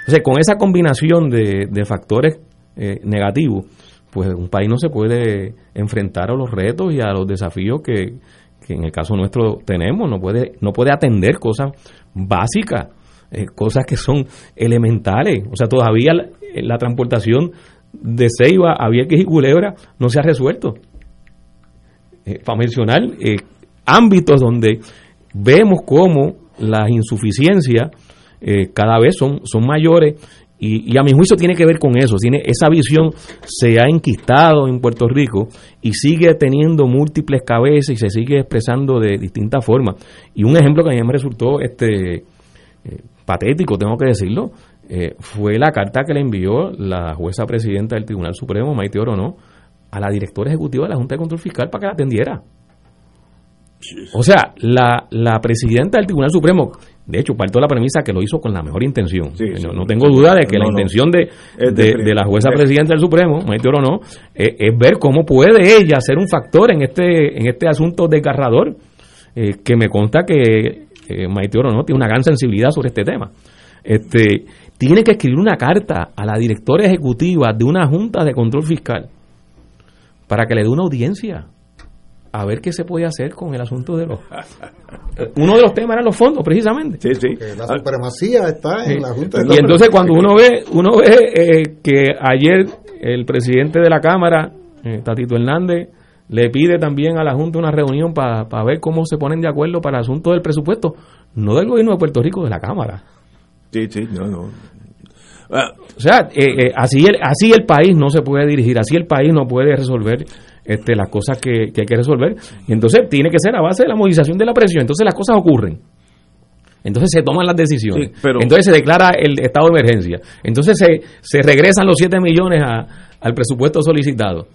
entonces con esa combinación de, factores eh, negativos pues un país no se puede enfrentar a los retos y a los desafíos que, que en el caso nuestro tenemos no puede no puede atender cosas básicas eh, cosas que son elementales o sea todavía la transportación de Ceiba a Vieques y Culebra no se ha resuelto. Eh, para mencionar eh, ámbitos donde vemos cómo las insuficiencias eh, cada vez son, son mayores y, a mi juicio tiene que ver con eso, tiene esa visión se ha enquistado en Puerto Rico y sigue teniendo múltiples cabezas y se sigue expresando de distintas formas. Y un ejemplo que a mí me resultó este patético, tengo que decirlo, eh, fue la carta que le envió la jueza presidenta del Tribunal Supremo, Maite Orono, a la directora ejecutiva de la Junta de Control Fiscal para que la atendiera. O sea, la, la presidenta del Tribunal Supremo, de hecho, parto de la premisa que lo hizo con la mejor intención. no, tengo duda de que la intención de, de, la jueza presidenta del Supremo, Maite Orono, es, es ver cómo puede ella ser un factor en este, en este asunto desgarrador, eh, que me consta que eh, Maite Orono tiene una gran sensibilidad sobre este tema. Este, tiene que escribir una carta a la directora ejecutiva de una junta de control fiscal para que le dé una audiencia a ver qué se puede hacer con el asunto de los... Uno de los temas eran los fondos, precisamente. Sí, sí. la supremacía está en la Junta de Y entonces cuando uno ve, uno ve eh, que ayer el presidente de la Cámara, eh, Tatito Hernández, le pide también a la Junta una reunión para ver cómo se ponen de acuerdo para el asunto del presupuesto. no del gobierno de Puerto Rico, de la Cámara. Sí, sí, no, no. Ah, o sea, eh, eh, así, el, así el país no se puede dirigir, así el país no puede resolver este, las cosas que, hay que resolver. Y entonces tiene que ser a base de la movilización de la presión. Entonces las cosas ocurren. Entonces se toman las decisiones. Entonces se declara el estado de emergencia. Entonces se, se regresan los 7 millones al presupuesto solicitado.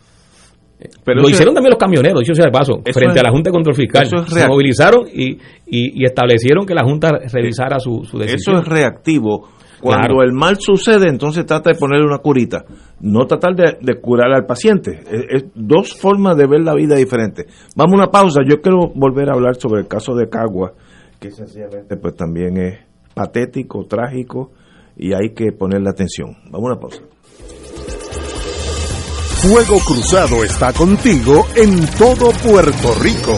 Pero lo hicieron también los camioneros, dicho sea de paso, frente a la Junta de Control Fiscal. se movilizaron y, y, establecieron que la Junta revisara su, su decisión. Eso es reactivo cuando el mal sucede, entonces trata de ponerle una curita, no tratar de, curar al paciente. Es, dos formas de ver la vida diferentes. Vamos a una pausa. Yo quiero volver a hablar sobre el caso de Cagua, que sencillamente pues también es patético, trágico y hay que ponerle atención. Vamos a una pausa. Fuego Cruzado está contigo en todo Puerto Rico.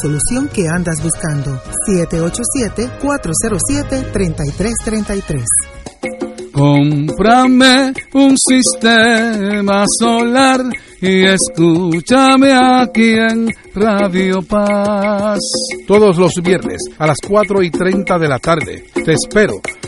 solución que andas buscando. 787-407-3333. Cómprame un sistema solar y escúchame aquí en Radio Paz. Todos los viernes a las 4 y 30 de la tarde te espero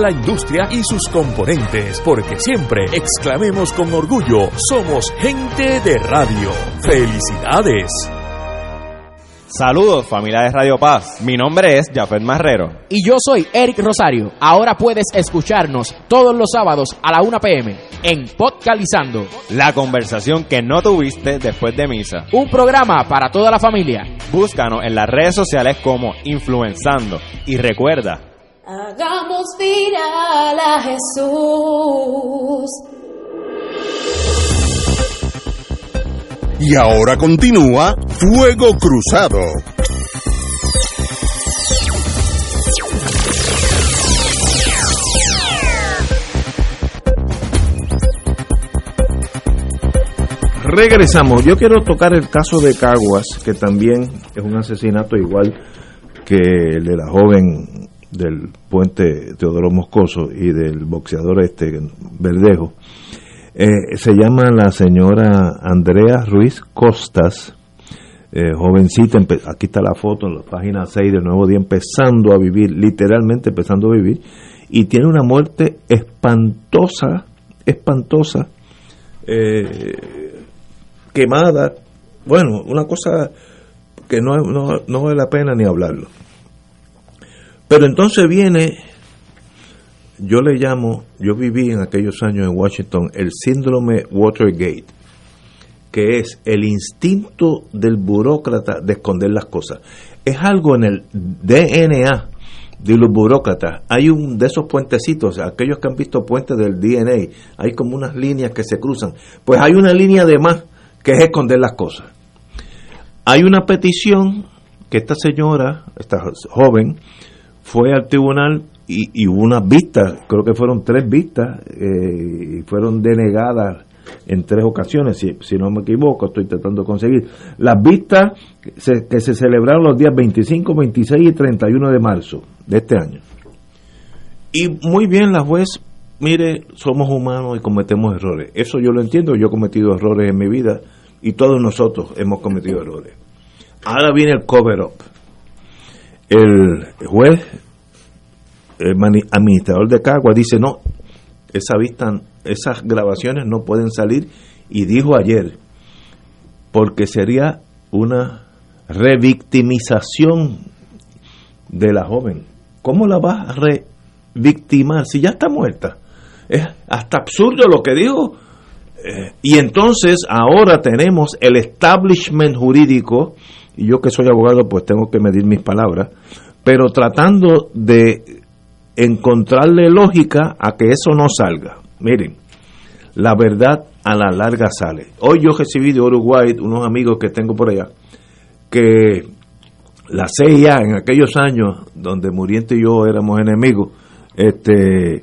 la industria y sus componentes, porque siempre exclamemos con orgullo, somos gente de radio. ¡Felicidades! Saludos familia de Radio Paz, mi nombre es Jafet Marrero. Y yo soy Eric Rosario. Ahora puedes escucharnos todos los sábados a la 1 pm en Podcalizando. La conversación que no tuviste después de misa. Un programa para toda la familia. Búscanos en las redes sociales como Influenzando. Y recuerda, Hagamos viral a Jesús. Y ahora continúa Fuego Cruzado. Regresamos. Yo quiero tocar el caso de Caguas, que también es un asesinato igual que el de la joven del puente Teodoro Moscoso y del boxeador este Verdejo, eh, se llama la señora Andrea Ruiz Costas, eh, jovencita, aquí está la foto en la página 6 del Nuevo Día, empezando a vivir, literalmente empezando a vivir, y tiene una muerte espantosa, espantosa, eh, quemada, bueno, una cosa que no, no, no vale la pena ni hablarlo. Pero entonces viene, yo le llamo, yo viví en aquellos años en Washington, el síndrome Watergate, que es el instinto del burócrata de esconder las cosas. Es algo en el DNA de los burócratas. Hay un de esos puentecitos, aquellos que han visto puentes del DNA, hay como unas líneas que se cruzan. Pues hay una línea de más que es esconder las cosas. Hay una petición que esta señora, esta joven, fue al tribunal y, hubo unas vistas, creo que fueron tres vistas, eh, y fueron denegadas en tres ocasiones, si, si, no me equivoco, estoy tratando de conseguir. Las vistas que se celebraron los días 25, 26 y 31 de marzo de este año. Y muy bien la juez mire, somos humanos y cometemos errores. Eso yo lo entiendo, yo he cometido errores en mi vida y todos nosotros hemos cometido errores. Ahora viene el cover-up. El juez, el administrador de Cagua dice, no, esa vista, esas grabaciones no pueden salir y dijo ayer, porque sería una revictimización de la joven. ¿Cómo la vas a revictimar si ya está muerta? Es hasta absurdo lo que dijo. Eh, y entonces ahora tenemos el establishment jurídico, y yo que soy abogado pues tengo que medir mis palabras, pero tratando de encontrarle lógica a que eso no salga. Miren, la verdad a la larga sale. Hoy yo recibí de Uruguay unos amigos que tengo por allá, que la CIA en aquellos años donde Muriente y yo éramos enemigos, este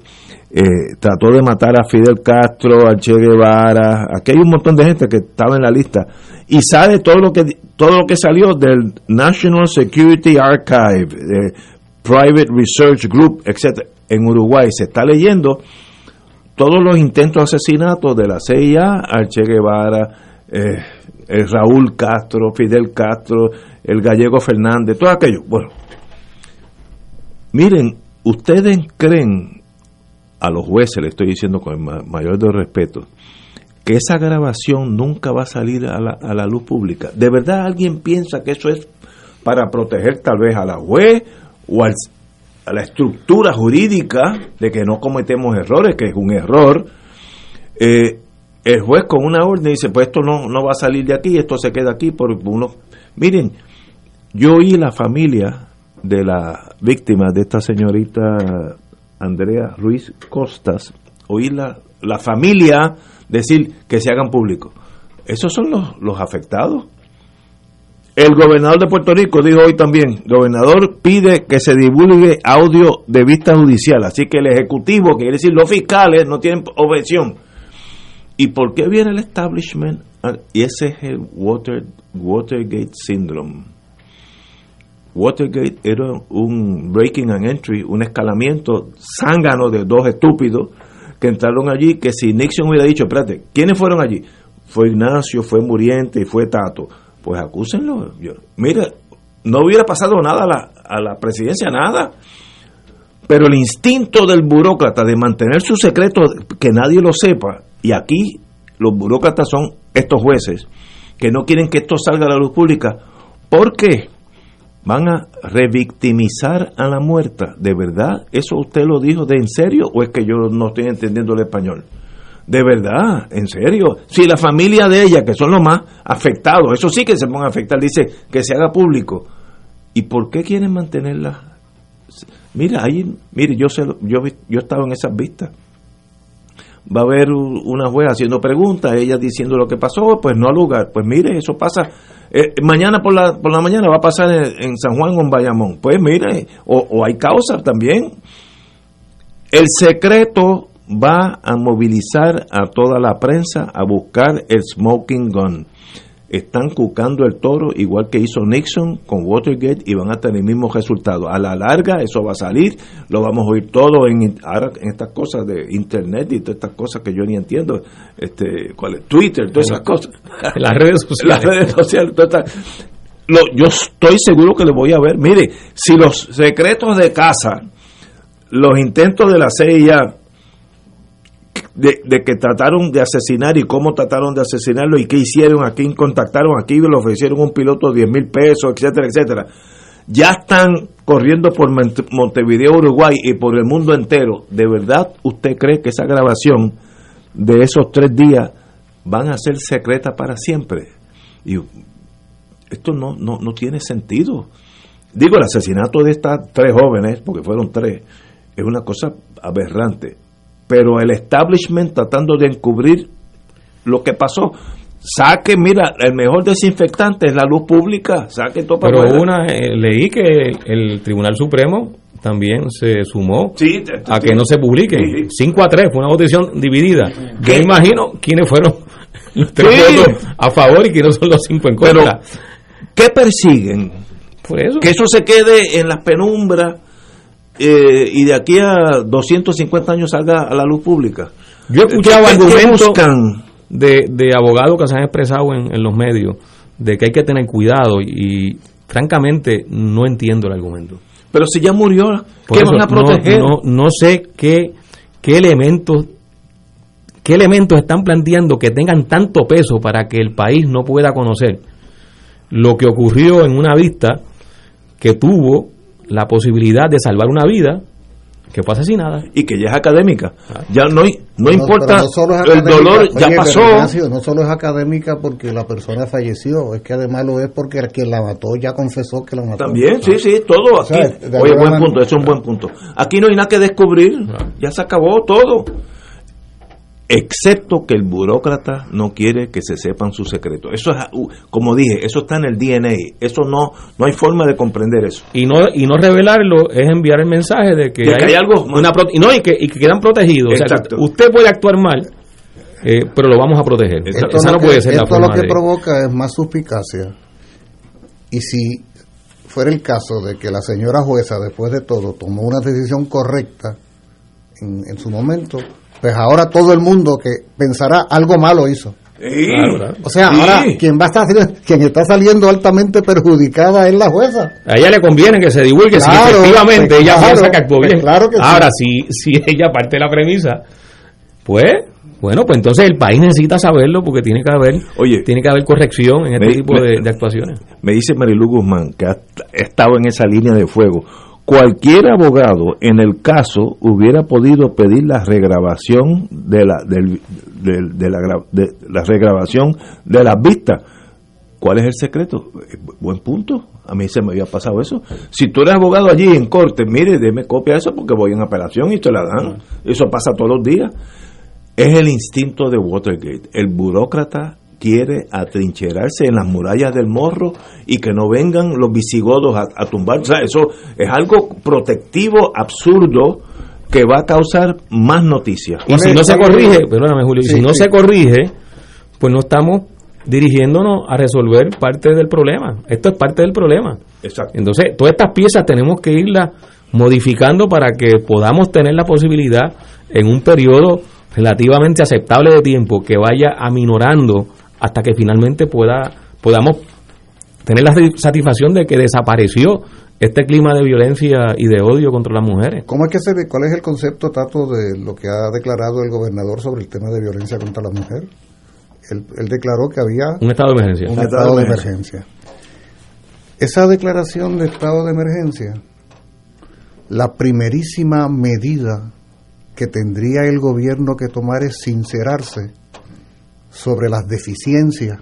eh, trató de matar a Fidel Castro, a Che Guevara, aquí hay un montón de gente que estaba en la lista y sabe todo lo que todo lo que salió del National Security Archive, de Private Research Group, etcétera, en Uruguay se está leyendo todos los intentos de asesinato de la CIA al Che Guevara, eh, el Raúl Castro, Fidel Castro, el gallego Fernández, todo aquello. Bueno, miren, ustedes creen, a los jueces le estoy diciendo con el ma- mayor de respeto, que esa grabación nunca va a salir a la, a la luz pública. ¿De verdad alguien piensa que eso es para proteger tal vez a la juez o al- a la estructura jurídica de que no cometemos errores, que es un error? Eh, el juez con una orden dice, pues esto no, no va a salir de aquí, esto se queda aquí por uno. Miren, yo oí la familia de la víctima de esta señorita Andrea Ruiz Costas, oí la, la familia decir que se hagan públicos. Esos son los, los afectados. El gobernador de Puerto Rico dijo hoy también, gobernador pide que se divulgue audio de vista judicial, así que el ejecutivo, que quiere decir los fiscales, no tienen objeción. ¿Y por qué viene el establishment? Ah, Y ese es el Water, Watergate Syndrome. Watergate era un breaking and entry, un escalamiento zángano de dos estúpidos que entraron allí, que si Nixon hubiera dicho, espérate, ¿quiénes fueron allí? Fue Ignacio, fue Muriente y fue Tato. Pues acúsenlo. Yo, mira, no hubiera pasado nada a la, a la presidencia, nada. Pero el instinto del burócrata de mantener su secreto, que nadie lo sepa, y aquí los burócratas son estos jueces, que no quieren que esto salga a la luz pública. ¿Por qué? Van a revictimizar a la muerta. ¿De verdad? ¿Eso usted lo dijo de en serio o es que yo no estoy entendiendo el español? De verdad, en serio. Si la familia de ella, que son los más afectados, eso sí que se van a afectar, dice que se haga público. ¿Y por qué quieren mantenerla? Mira, ahí, mire, yo sé, yo vi- yo estaba en esas vistas. Va a haber una jueza haciendo preguntas, ella diciendo lo que pasó, pues no al lugar. Pues mire, eso pasa. eh, mañana por la, por la mañana va a pasar en, en San Juan o en Bayamón. Pues mire, o, o hay causas también. El secreto va a movilizar a toda la prensa a buscar el smoking gun. Están cucando el toro igual que hizo Nixon con Watergate y van a tener el mismo resultado. A la larga eso va a salir, lo vamos a oír todo en ahora en estas cosas de internet y todas estas cosas que yo ni entiendo, este, ¿cuál es? Twitter, todas esas cosas. En las redes sociales. Las redes sociales, todas estas- Lo- yo estoy seguro que le voy a ver. Mire, si los secretos de casa, los intentos de la CIA de, que trataron de asesinar y cómo trataron de asesinarlo y qué hicieron, a quién contactaron, aquí le ofrecieron un piloto 10 mil pesos, etcétera, etcétera. Ya están corriendo por Monte- Montevideo, Uruguay y por el mundo entero. ¿De verdad usted cree que esa grabación de esos tres días van a ser secreta para siempre? Y esto no, no, no tiene sentido. Digo, el asesinato de estas tres jóvenes, porque fueron tres, es una cosa aberrante. Pero el establishment tratando de encubrir lo que pasó, saque, mira, el mejor desinfectante es la luz pública, saque todo para Pero una, eh, leí que el, el Tribunal Supremo también se sumó Sí, te- te- a que no se publique. Sí. 5 a 3, fue una votación dividida. Yo imagino quiénes fueron los tres votos a favor y quiénes son los cinco en Pero, contra. ¿qué persiguen? Por eso. Que eso se quede en las penumbras. Eh, y de aquí a 250 años salga a la luz pública. Yo he escuchado ¿Qué- qué argumentos de, de abogados que se han expresado en, en los medios de que hay que tener cuidado y, francamente no entiendo el argumento. Pero si ya murió, ¿qué eso van a no- proteger? No, no sé qué, qué elementos qué elementos están planteando que tengan tanto peso para que el país no pueda conocer lo que ocurrió en una vista que tuvo la posibilidad de salvar una vida que fue asesinada. Y que ya es académica. Ya no, no No, importa, pero no solo es el dolor ya pasó. Ignacio, no solo es académica porque la persona falleció, es que además lo es porque el quien la mató ya confesó que la mató. También, sí, sí, todo O aquí. sea, Oye, buen punto, eso es un buen punto. Aquí no hay nada que descubrir, ya se acabó todo. Excepto que el burócrata no quiere que se sepan sus secretos. Eso es, uh, como dije, eso está en el DNA. Eso no, no hay forma de comprender eso. Y no y no revelarlo es enviar el mensaje de que, De que hay algo una pro- y no y que, y que quedan protegidos. O sea, usted puede actuar mal, eh, pero lo vamos a proteger. Esto Esa lo no que- puede ser la esto forma lo que de- provoca es más suspicacia. Y si fuera el caso de que la señora jueza, después de todo, tomó una decisión correcta en, en su momento, pues ahora todo el mundo que pensará algo malo hizo. Claro. O sea, Sí. ahora quien va a estar quien está saliendo altamente perjudicada es la jueza. A ella le conviene que se divulgue si Claro, efectivamente pues ella claro, piensa que actuó pues bien. claro que sí. Ahora, si, si ella parte de la premisa, pues, bueno, pues entonces el país necesita saberlo porque tiene que haber, tiene que haber corrección en este me- tipo me- de, de actuaciones. Me dice Marilu Guzmán, que ha ha estado en esa línea de fuego. Cualquier abogado en el caso hubiera podido pedir la regrabación de la, del- del- de la, de la regrabación de las vistas. ¿Cuál es el secreto? Eh, bu- Buen punto. A mí se me había pasado eso. Si tú eres abogado allí en corte, mire, deme copia de eso porque voy en apelación y te la dan. Eso pasa todos los días. Es el instinto de Watergate. El burócrata quiere atrincherarse en las murallas del morro y que no vengan los visigodos a, a tumbar. O sea, eso es algo protectivo, absurdo, que va a causar más noticias. Y si no se corrige, perdóname Julio, y si no se corrige, pues no estamos dirigiéndonos a resolver parte del problema. Esto es parte del problema. Exacto. Entonces, todas estas piezas tenemos que irlas modificando para que podamos tener la posibilidad en un periodo relativamente aceptable de tiempo que vaya aminorando hasta que finalmente pueda podamos tener la satisfacción de que desapareció este clima de violencia y de odio contra las mujeres. ¿Cómo es que se ve, cuál es el concepto, Tato, de lo que ha declarado el gobernador sobre el tema de violencia contra la mujer? Él, él declaró que había Un estado de emergencia. un estado de emergencia. Esa declaración de estado de emergencia, la primerísima medida que tendría el gobierno que tomar es sincerarse sobre las deficiencias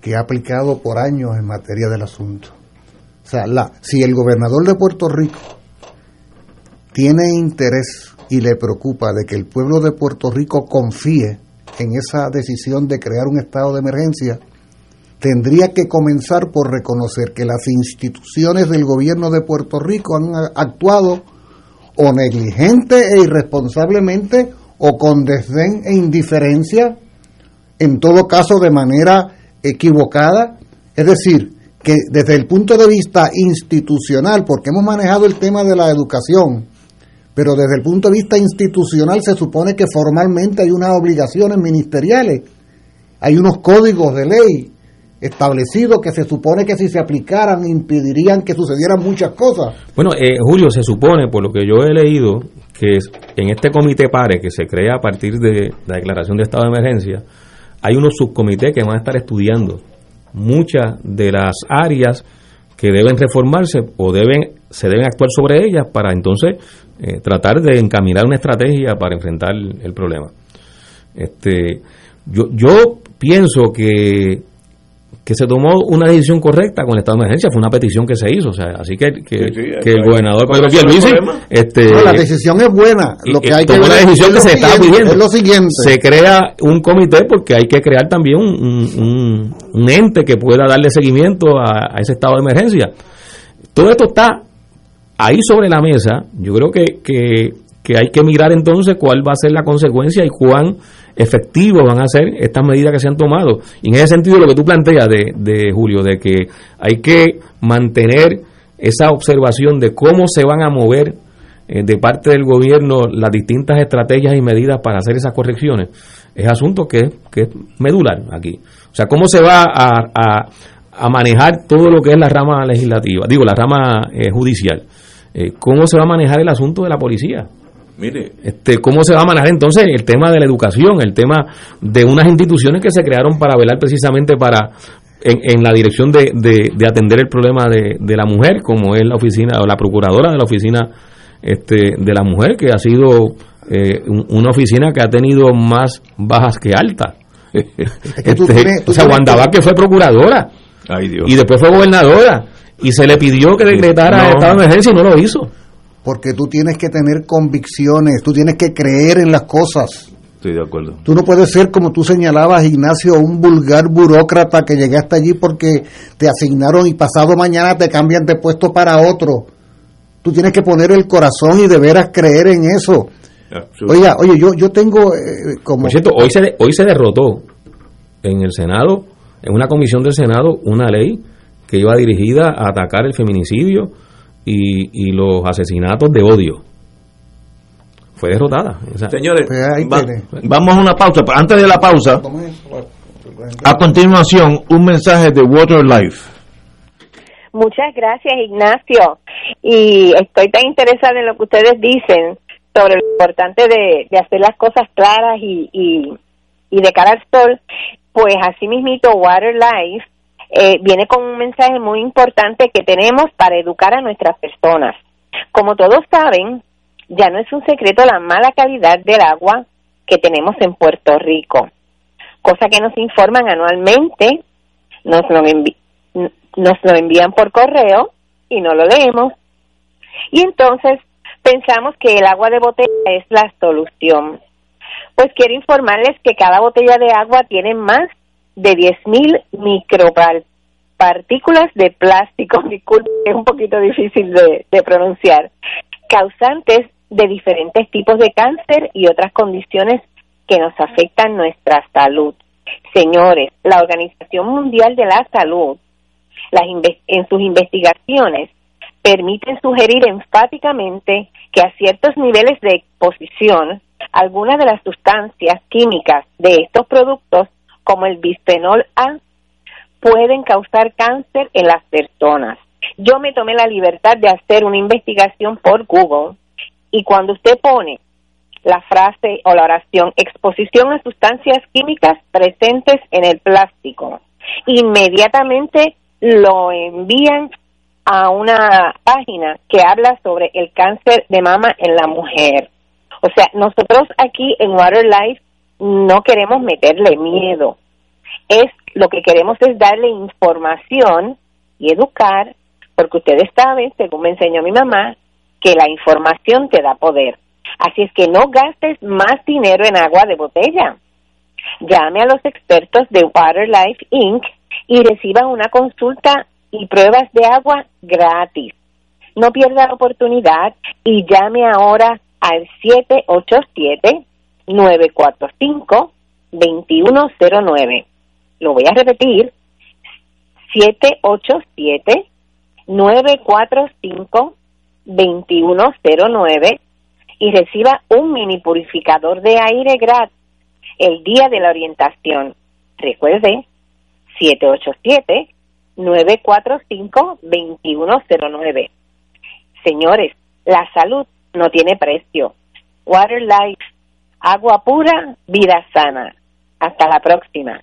que ha aplicado por años en materia del asunto. O sea, si el gobernador de Puerto Rico tiene interés y le preocupa de que el pueblo de Puerto Rico confíe en esa decisión de crear un estado de emergencia, tendría que comenzar por reconocer que las instituciones del gobierno de Puerto Rico han actuado o negligente e irresponsablemente o con desdén e indiferencia, en todo caso de manera equivocada. Es decir, que desde el punto de vista institucional, porque hemos manejado el tema de la educación, pero desde el punto de vista institucional se supone que formalmente hay unas obligaciones ministeriales, hay unos códigos de ley establecidos que se supone que si se aplicaran impedirían que sucedieran muchas cosas. Bueno, eh, Julio, se supone, por lo que yo he leído, que en este comité PARE que se crea a partir de la declaración de estado de emergencia, hay unos subcomités que van a estar estudiando muchas de las áreas que deben reformarse o deben se deben actuar sobre ellas para entonces eh, tratar de encaminar una estrategia para enfrentar el, el problema. Este, yo, yo pienso que que se tomó una decisión correcta con el estado de emergencia, fue una petición que se hizo, o sea, así que, que, Sí, sí, que el gobernador ¿cuál Pedro Pierluisi, este, No, la decisión es buena, lo y- que hay que tomó ver una es- decisión es que se siguiente, pidiendo. Es lo siguiente. Se crea un comité porque hay que crear también un, un- un- un ente que pueda darle seguimiento a, a ese estado de emergencia. Todo esto está ahí sobre la mesa. Yo creo que, que, que hay que mirar entonces cuál va a ser la consecuencia y cuán efectivos van a ser estas medidas que se han tomado. Y en ese sentido lo que tú planteas de, de Julio, de que hay que mantener esa observación de cómo se van a mover eh, de parte del gobierno las distintas estrategias y medidas para hacer esas correcciones, es asunto que, que es medular aquí. O sea, ¿cómo se va a, a, a manejar todo lo que es la rama legislativa, digo, la rama eh, judicial? Eh, ¿Cómo se va a manejar el asunto de la policía? Mire, Este, ¿Cómo se va a manejar entonces el tema de la educación, el tema de unas instituciones que se crearon para velar precisamente para en, en la dirección de, de- de atender el problema de, de la mujer, como es la oficina o la procuradora de la oficina este, de la mujer, que ha sido eh, un- una oficina que ha tenido más bajas que altas. que tú Este, tienes- tú o sea, Wanda que- Vázquez fue procuradora ay Dios. y después fue gobernadora y se le pidió que decretara No. estado de emergencia y no lo hizo. Porque tú tienes que tener convicciones, tú tienes que creer en las cosas. Estoy de acuerdo. Tú no puedes ser, como tú señalabas, Ignacio, un vulgar burócrata que llegaste allí porque te asignaron y pasado mañana te cambian de puesto para otro. Tú tienes que poner el corazón y de veras creer en eso. Oiga, oye, yo, yo tengo eh, como... Por cierto, hoy se, hoy se derrotó en el Senado, en una comisión del Senado, una ley que iba dirigida a atacar el feminicidio y, y los asesinatos de odio. Fue derrotada. Señores, Pues va- vamos a una pausa. Pero antes de la pausa, a continuación, un mensaje de Water Life. Muchas gracias, Ignacio. Y estoy tan interesada en lo que ustedes dicen sobre lo importante de, de hacer las cosas claras y, y, y de cara al sol. Pues así mismito, Water Life eh, viene con un mensaje muy importante que tenemos para educar a nuestras personas. Como todos saben, ya no es un secreto la mala calidad del agua que tenemos en Puerto Rico, cosa que nos informan anualmente, nos lo, envi- nos lo envían por correo y no lo leemos. Y entonces pensamos que el agua de botella es la solución. Pues quiero informarles que cada botella de agua tiene más de 10.000 micropartículas de plástico, disculpe, es un poquito difícil de, de pronunciar, causantes de diferentes tipos de cáncer y otras condiciones que nos afectan nuestra salud. Señores, la Organización Mundial de la Salud, las en sus investigaciones, permiten sugerir enfáticamente que a ciertos niveles de exposición, algunas de las sustancias químicas de estos productos, como el bisfenol A, pueden causar cáncer en las personas. Yo me tomé la libertad de hacer una investigación por Google y cuando usted pone la frase o la oración exposición a sustancias químicas presentes en el plástico, inmediatamente lo envían a una página que habla sobre el cáncer de mama en la mujer. O sea, nosotros aquí en Water Life no queremos meterle miedo. Es lo que queremos es darle información y educar, porque ustedes saben, según me enseñó mi mamá, que la información te da poder. Así es que no gastes más dinero en agua de botella. Llame a los expertos de Water Life Inc. y reciba una consulta y pruebas de agua gratis. No pierda la oportunidad y llame ahora al 787-945-2109. Lo voy a repetir. 787-945-2109 y reciba un mini purificador de aire gratis el día de la orientación. Recuerde, 787-945-2109. Señores, la salud no tiene precio. Water Life, agua pura, vida sana. Hasta la próxima.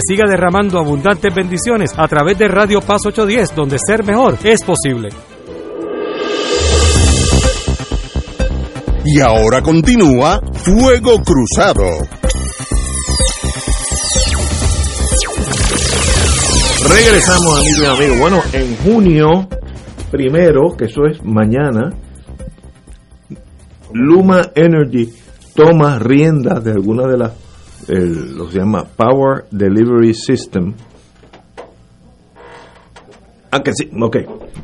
siga derramando abundantes bendiciones a través de Radio Paz 810, donde ser mejor es posible. Y ahora continúa Fuego Cruzado. Regresamos, amigos y amigos. Bueno, en junio primero, que eso es mañana, Luma Energy toma rienda de alguna de las, el- lo que se llama Power Delivery System. Ah, que sí, ok.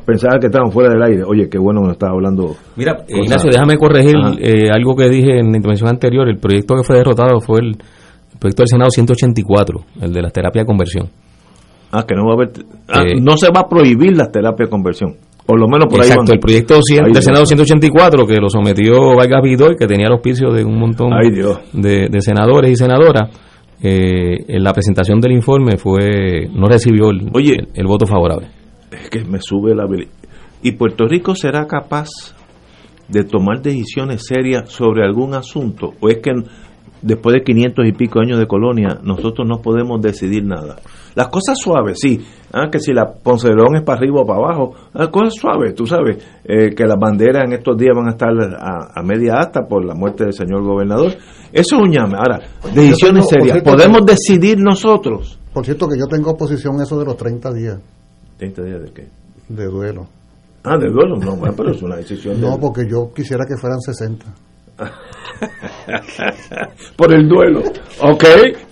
Pensaba que estaban fuera del aire. Oye, qué bueno que nos estaba hablando. Mira, cosas. Ignacio, déjame corregir eh, algo que dije en la intervención anterior. El proyecto que fue derrotado fue el, el proyecto del Senado 184, el de la terapia de conversión. Ah, que no va a haber. ah, Eh, no se va a prohibir la terapia de conversión. Por lo menos por ahí. Exacto, el proyecto cien- Ay, del Dios. Senado 184 que lo sometió Vargas Vidal, que tenía el auspicio de un montón Ay, de, de senadores y senadoras, eh, en la presentación del informe fue no recibió el, el- el voto favorable. Es que me sube la. ¿Y Puerto Rico será capaz de tomar decisiones serias sobre algún asunto? ¿O es que después de 500 y pico años de colonia nosotros no podemos decidir nada? Las cosas suaves, sí. Ah, que si la Ponce de León es para arriba o para abajo. Las cosas suaves, tú sabes. eh, que las banderas en estos días van a estar a, a media asta por la muerte del señor gobernador. Eso es un llame. Ahora, decisiones tengo- serias. ¿Podemos decidir nosotros? Por cierto que yo tengo oposición a eso de los 30 días ¿30 días de qué? de duelo. Ah, de duelo, no, bueno, pero es una decisión de- No, porque yo quisiera que fueran 60. por el duelo. Ok.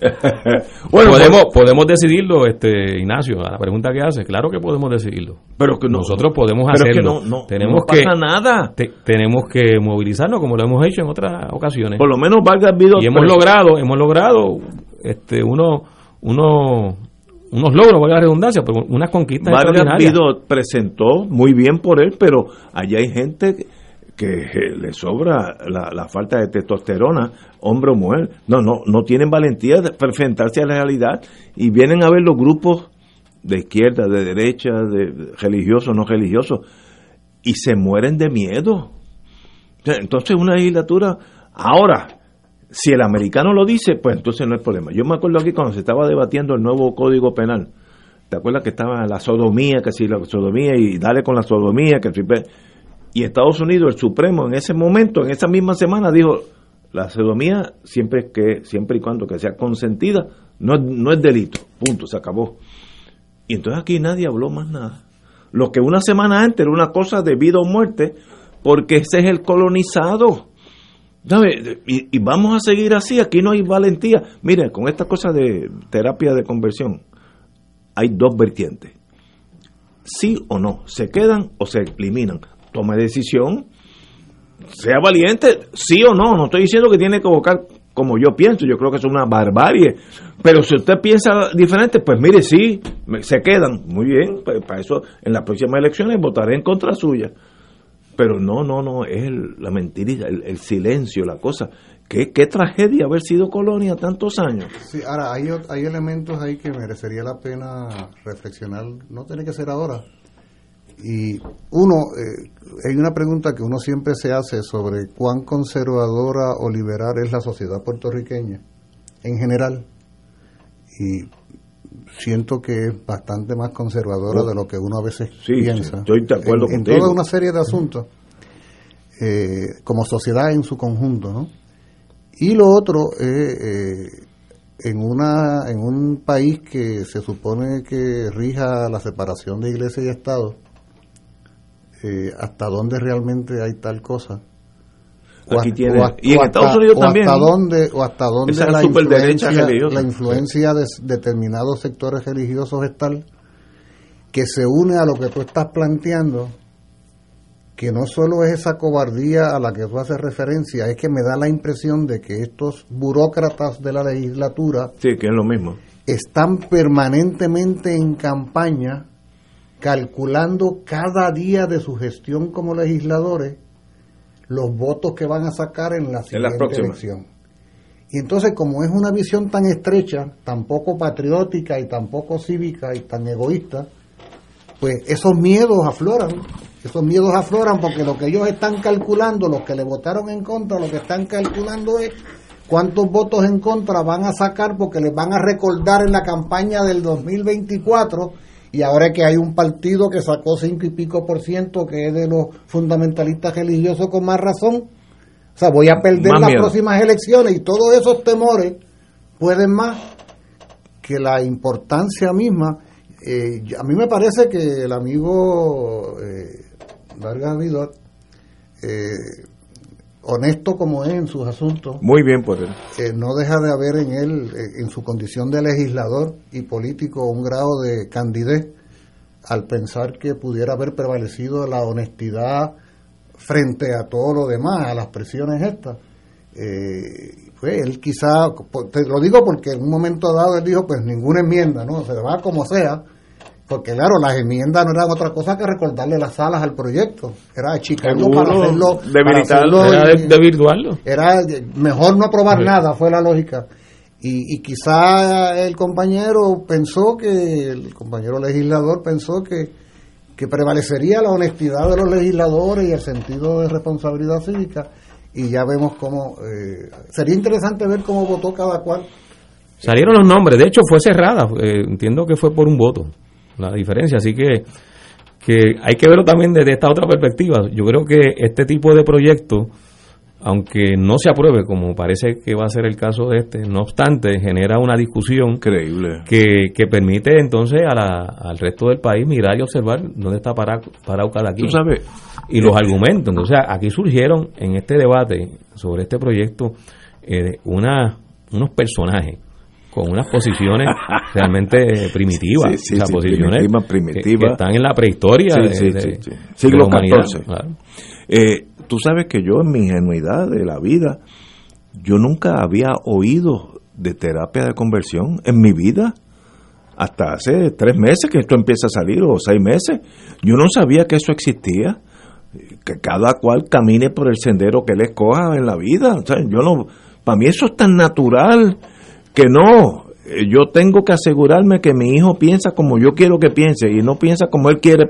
bueno, podemos, pues- podemos decidirlo, este Ignacio, a la pregunta que hace, claro que podemos decidirlo. Pero que no- nosotros podemos pero es que hacerlo. no- no- tenemos no que pasa nada. te- tenemos que movilizarnos como lo hemos hecho en otras ocasiones. Por lo menos Vargas Vidal y hemos pues- logrado, hemos logrado este uno uno unos logros, valga la redundancia, pero unas conquistas Vargas presentó muy bien por él, pero allá hay gente que eh, le sobra la, falta de testosterona, hombre o mujer. No, no, no tienen valentía de enfrentarse a la realidad y vienen a ver los grupos de izquierda, de derecha, de religiosos, no religiosos, y se mueren de miedo. Entonces una legislatura, ahora, si el americano lo dice, pues entonces no hay problema. Yo me acuerdo aquí cuando se estaba debatiendo el nuevo código penal, ¿te acuerdas que estaba la sodomía, que si la sodomía y dale con la sodomía, que si- y Estados Unidos, el Supremo, en ese momento, en esa misma semana, dijo, la sodomía siempre que siempre y cuando que sea consentida, no, no es delito, punto, se acabó. Y entonces aquí nadie habló más nada. Lo que una semana antes era una cosa de vida o muerte, porque ese es el colonizado. Y, y vamos a seguir así, aquí no hay valentía. Mire, con esta cosa de terapia de conversión, hay dos vertientes. Sí o no, se quedan o se eliminan. Tome decisión, sea valiente, sí o no. No estoy diciendo que tiene que buscar como yo pienso, yo creo que es una barbarie. Pero si usted piensa diferente, pues mire, sí, se quedan. Muy bien, pues para eso en las próximas elecciones votaré en contra suya. Pero no, no, no, es el- la mentira, el, el silencio, la cosa. ¿Qué, tragedia haber sido colonia tantos años. Sí, ahora hay, hay elementos ahí que merecería la pena reflexionar, no tiene que ser ahora. Y uno, eh, hay una pregunta que uno siempre se hace sobre cuán conservadora o liberal es la sociedad puertorriqueña en general. Y siento que es bastante más conservadora de lo que uno a veces Sí, piensa. estoy de acuerdo en, en toda una serie de asuntos, eh, como sociedad en su conjunto, ¿no? Y lo otro es, eh, en, una, en un país que se supone que rija la separación de iglesia y Estado, eh, hasta dónde realmente hay tal cosa. O Aquí tiene- o y en Estados Unidos o también. Hasta dónde, o hasta dónde la influencia, la influencia de determinados sectores religiosos es tal que se une a lo que tú estás planteando, que no solo es esa cobardía a la que tú haces referencia, es que me da la impresión de que estos burócratas de la legislatura Sí, que es lo mismo. están permanentemente en campaña calculando cada día de su gestión como legisladores los votos que van a sacar en la En la siguiente elección. Y entonces, como es una visión tan estrecha, tan poco patriótica y tan poco cívica y tan egoísta, pues esos miedos afloran. Esos miedos afloran porque lo que ellos están calculando, los que le votaron en contra, lo que están calculando es cuántos votos en contra van a sacar porque les van a recordar en la campaña del 2024 y ahora que hay un partido que sacó cinco y pico por ciento que es de los fundamentalistas religiosos con más razón, o sea, voy a perder Más las miedo. próximas elecciones y todos esos temores pueden más que la importancia misma. Eh, a mí me parece que el amigo eh, Vargas Vidot, eh, honesto como es en sus asuntos, Muy bien por él. eh, no deja de haber en él, eh, en su condición de legislador y político, un grado de candidez al pensar que pudiera haber prevalecido la honestidad frente a todo lo demás, a las presiones estas. Eh, pues él quizá, te lo digo porque en un momento dado él dijo, pues ninguna enmienda, ¿no? Se va como sea, porque claro, las enmiendas no eran otra cosa que recordarle las salas al proyecto, era achicarlo para hacerlo, para debilitarlo. hacerlo, Era de- desvirtuarlo. era mejor no aprobar Sí. nada, fue la lógica. Y, y quizá el compañero pensó que, el compañero legislador pensó que, que prevalecería la honestidad de los legisladores y el sentido de responsabilidad cívica. Y ya vemos cómo. eh, sería interesante ver cómo votó cada cual. Salieron los nombres, de hecho fue cerrada, eh, entiendo que fue por un voto la diferencia, así que, que hay que verlo también desde esta otra perspectiva. Yo creo que este tipo de proyecto, aunque no se apruebe, como parece que va a ser el caso de este, no obstante, genera una discusión Increíble. que, que permite entonces a la- al resto del país mirar y observar dónde está parado, parado cada quien. Sabes, y los argumentos. Entonces, aquí surgieron en este debate sobre este proyecto eh, una, unos personajes con unas posiciones realmente primitivas, Sí, sí, o sea, sí, posiciones primitiva, que- primitiva. Que, están en la prehistoria de, de- Siglo. XIV. Claro. Eh, tú sabes que yo en mi ingenuidad de la vida, yo nunca había oído de terapia de conversión en mi vida. Hasta hace tres meses que esto empieza a salir, o seis meses. Yo no sabía que eso existía. Que cada cual camine por el sendero que le escoja en la vida. O sea, yo no, para mí eso es tan natural que no. Eh, Yo tengo que asegurarme que mi hijo piensa como yo quiero que piense y no piensa como él quiere.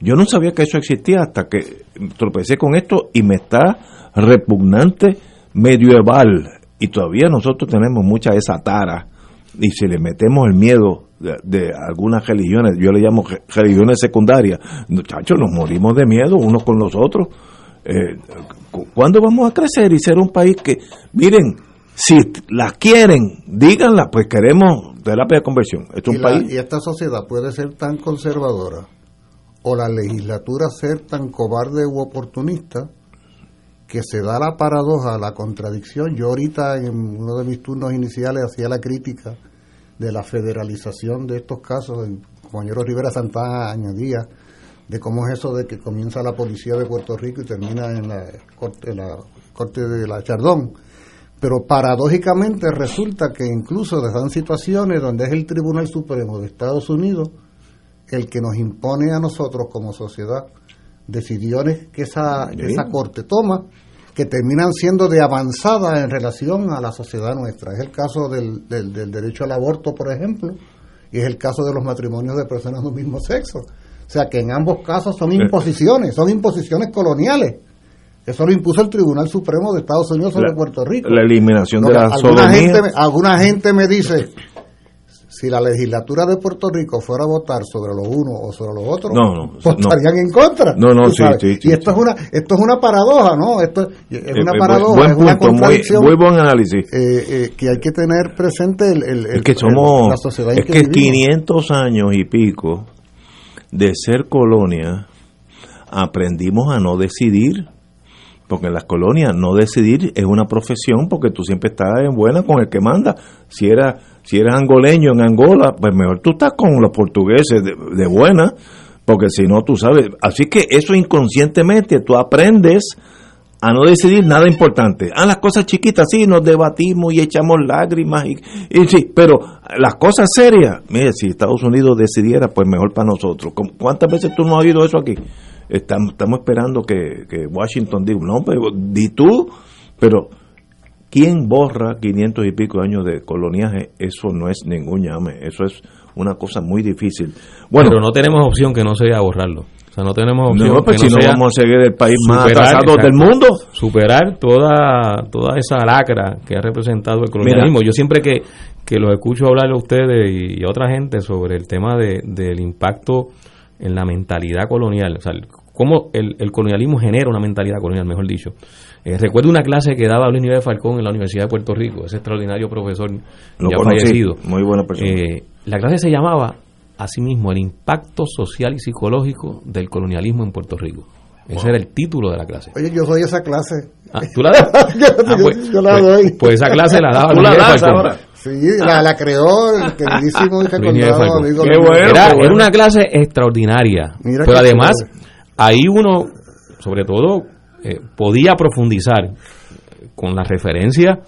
Yo no sabía que eso existía hasta que tropecé con esto y me está repugnante medieval. Y todavía nosotros tenemos mucha esa tara. Y si le metemos el miedo de, algunas religiones, yo le llamo re- religiones secundarias, muchachos, nos morimos de miedo unos con los otros. Eh, cu- ¿Cuándo vamos a crecer y ser un país que, miren, si la quieren, díganla, pues queremos terapia de conversión. Esto es Y, un la- país. y esta sociedad puede ser tan conservadora o la legislatura ser tan cobarde u oportunista que se da la paradoja, la contradicción. Yo ahorita en uno de mis turnos iniciales hacía la crítica de la federalización de estos casos, el compañero Rivera Santana añadía de cómo es eso de que comienza la policía de Puerto Rico y termina en la corte, en la corte de la Chardón. Pero paradójicamente resulta que incluso se dan situaciones donde es el Tribunal Supremo de Estados Unidos el que nos impone a nosotros como sociedad decisiones que esa, que esa corte toma que terminan siendo de avanzada en relación a la sociedad nuestra. Es el caso del, del, del derecho al aborto, por ejemplo, y es el caso de los matrimonios de personas de un mismo sexo. O sea que en ambos casos son imposiciones, son imposiciones coloniales. Eso lo impuso el Tribunal Supremo de Estados Unidos sobre La- Puerto Rico. la eliminación de que la alguna sodomía. gente, alguna gente me dice, si la legislatura de Puerto Rico fuera a votar sobre los unos o sobre los otros, No, no, votarían no. en contra. No, no, sí, sí, sí, y esto es una esto es una paradoja, ¿no? Esto es Eh, una eh, paradoja, buen es una punto, muy- contradicción. muy buen análisis. eh, eh, que hay que tener presente el, el- Es el- que el- somos, la sociedad en es que, que vivimos. 500 años y pico de ser colonia, aprendimos a no decidir, porque en las colonias no decidir es una profesión, porque tú siempre estás en buena con el que manda. Si eras si eres angoleño en Angola, pues mejor tú estás con los portugueses de, buena, porque si no tú sabes. Así que eso inconscientemente tú aprendes a no decidir nada importante. Ah, las cosas chiquitas, sí, nos debatimos y echamos lágrimas, y, sí, pero las cosas serias, mire, si Estados Unidos decidiera, pues mejor para nosotros. ¿Cómo- ¿Cuántas veces tú no has oído eso aquí? Estamos, estamos esperando que, que Washington diga, no, pero di tú, pero ¿quién borra 500 y pico años de coloniaje? Eso no es ningún llame, eso es una cosa muy difícil. Bueno, Pero no tenemos opción que no sea borrarlo. O sea, no tenemos opción no, pues que si no vamos a seguir el país más atrasado del mundo. Superar toda, toda esa lacra que ha representado el colonialismo. Yo siempre que, que los escucho hablar a ustedes y, y a otra gente sobre el tema de, del impacto en la mentalidad colonial, o sea, el- cómo el, el colonialismo genera una mentalidad colonial, mejor dicho. Eh, recuerdo una clase que daba Luis Nieves Falcón en la Universidad de Puerto Rico, ese extraordinario profesor Lo ya conocí, fallecido. muy buena persona. Eh, la clase se llamaba, asimismo, el impacto social y psicológico del colonialismo en Puerto Rico. Ese era el título de la clase. Oye, yo soy esa clase. Ah, ¿Tú la das? yo, Ah, pues- yo la pues- doy. pues esa clase la daba ¿Tú la Luis Nieves Falcón. ahora? Sí, la, la creó el queridísimo y recordado amigo Qué bueno. Era, qué era bueno. una clase extraordinaria. Mira pero además. Ahí uno, sobre todo, eh, podía profundizar con las referencias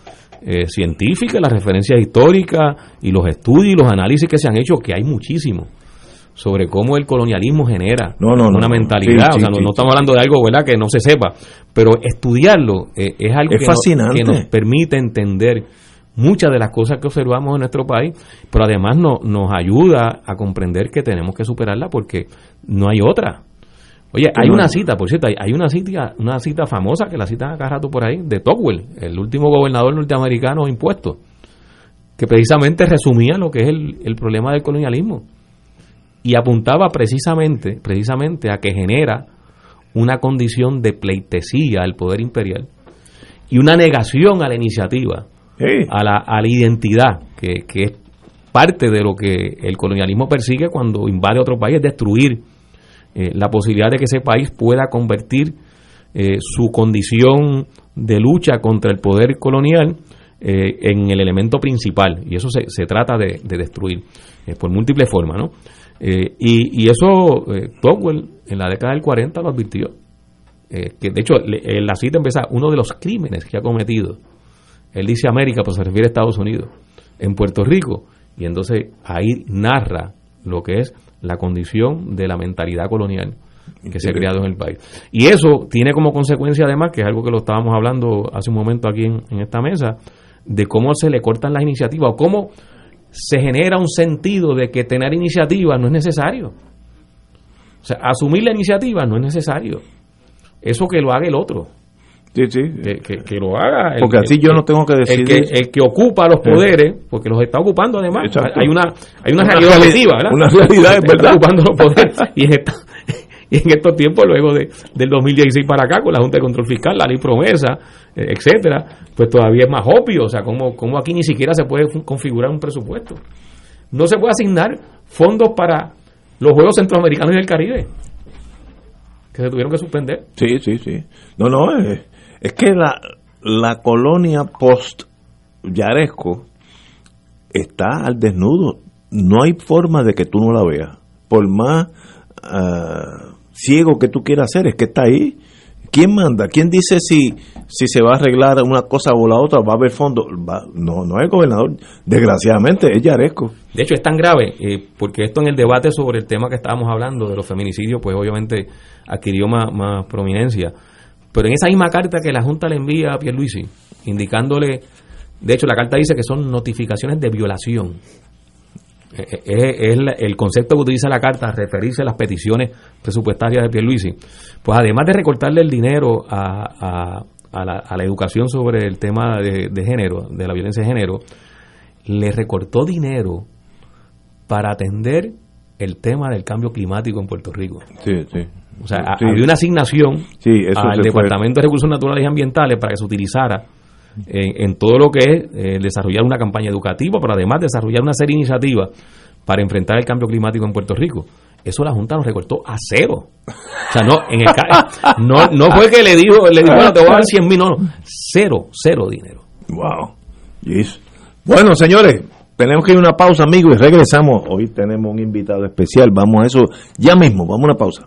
eh, científicas, las referencias históricas y los estudios y los análisis que se han hecho, que hay muchísimo sobre cómo el colonialismo genera No, una no. mentalidad. Sí, o sea, sí, no, estamos hablando de algo ¿verdad? que no se sepa, pero estudiarlo eh, es algo Es que, nos- que nos permite entender muchas de las cosas que observamos en nuestro país, pero además no- nos ayuda a comprender que tenemos que superarla porque no hay otra. Oye, hay una cita, por cierto, hay, hay una cita, una cita famosa que la citan acá rato por ahí, de Tocqueville, el último gobernador norteamericano impuesto, que precisamente resumía lo que es el, el problema del colonialismo y apuntaba precisamente, precisamente a que genera una condición de pleitesía al poder imperial y una negación a la iniciativa, Sí. a la, a la identidad, que, que es parte de lo que el colonialismo persigue cuando invade otro país, es destruir eh, la posibilidad de que ese país pueda convertir eh, su condición de lucha contra el poder colonial eh, en el elemento principal. Y eso se, se trata de, de destruir por múltiples formas. ¿no? Y, y eso Tocqueville en la década del 40 lo advirtió. Que de hecho le- la cita empieza uno de los crímenes que ha cometido. Él dice América, pero se refiere a Estados Unidos, en Puerto Rico. Y entonces ahí narra lo que es la condición de la mentalidad colonial que se ha creado en el país. Y eso tiene como consecuencia además, que es algo que lo estábamos hablando hace un momento aquí en, en esta mesa, de cómo se le cortan las iniciativas o cómo se genera un sentido de que tener iniciativa no es necesario. O sea, asumir la iniciativa no es necesario. Eso que lo haga el otro. Sí, sí. Que, que- que lo haga. el- Porque así el- yo no tengo que el decidir. que, el que ocupa los poderes, porque los está ocupando además. Exacto. Hay una, hay una Una realidad reali- objetiva, ¿verdad? una realidad, es verdad. ocupando los poderes. Y en, esta- y en estos tiempos, luego de, del 2016 para acá, con la Junta de Control Fiscal, la ley promesa, eh, etcétera, pues todavía es más obvio. O sea, como, como aquí ni siquiera se puede configurar un presupuesto. No se puede asignar fondos para los Juegos Centroamericanos y del Caribe, que se tuvieron que suspender. Sí, sí, sí. No, no, es, es que la, la colonia post Yaresco está al desnudo. No hay forma de que tú no la veas. Por más ah, ciego que tú quieras ser, es que está ahí. ¿Quién manda? ¿Quién dice si, si se va a arreglar una cosa o la otra? ¿Va a haber fondo? Va- no, no es el gobernador. Desgraciadamente es Yaresco. De hecho, es tan grave, eh, porque esto en el debate sobre el tema que estábamos hablando de los feminicidios, pues obviamente adquirió más, más prominencia. Pero en esa misma carta que la Junta le envía a Pierluisi, indicándole, de hecho la carta dice que son notificaciones de violación. Eh, eh, Es, el concepto que utiliza la carta, referirse a las peticiones presupuestarias de Pierluisi. Pues además de recortarle el dinero a, a- a la, a la educación sobre el tema de, de género, de la violencia de género, le recortó dinero para atender el tema del cambio climático en Puerto Rico. Sí, sí. O sea, Sí. había una asignación Sí, al fue. Departamento de Recursos Naturales y Ambientales para que se utilizara en, en todo lo que es eh, desarrollar una campaña educativa, pero además desarrollar una serie de iniciativas para enfrentar el cambio climático en Puerto Rico. Eso la Junta nos recortó a cero. O sea, no, en el no, no fue que le dijo, le dijo, bueno, te voy a dar 100 mil, no, no, cero, cero dinero. Wow. Yes. Bueno, señores, tenemos que ir a una pausa, amigos, y regresamos. Hoy tenemos un invitado especial. Vamos a eso ya mismo. Vamos a una pausa.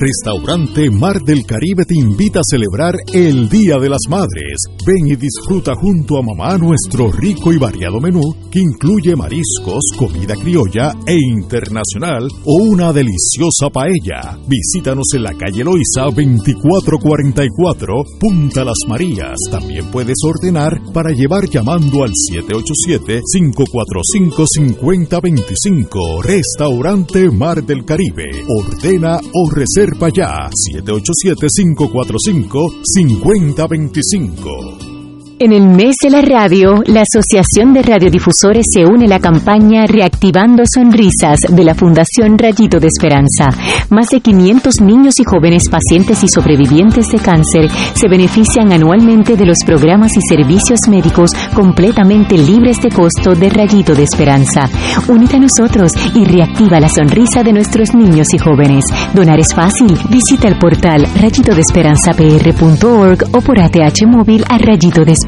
Restaurante Mar del Caribe te invita a celebrar el Día de las Madres. Ven y disfruta junto a mamá nuestro rico y variado menú que incluye mariscos, comida criolla e internacional o una deliciosa paella. Visítanos en la calle Loiza 2444, Punta Las Marías. También puedes ordenar para llevar llamando al 787-545-5025. Restaurante Mar del Caribe. Ordena o reserva ya. 787-545-5025. En el mes de la radio, la Asociación de Radiodifusores se une a la campaña Reactivando Sonrisas de la Fundación Rayito de Esperanza. Más de 500 niños y jóvenes pacientes y sobrevivientes de cáncer se benefician anualmente de los programas y servicios médicos completamente libres de costo de Rayito de Esperanza. Únete a nosotros y reactiva la sonrisa de nuestros niños y jóvenes. Donar es fácil. Visita el portal rayitodesperanzapr.org o por ATH móvil a Rayito de Esperanza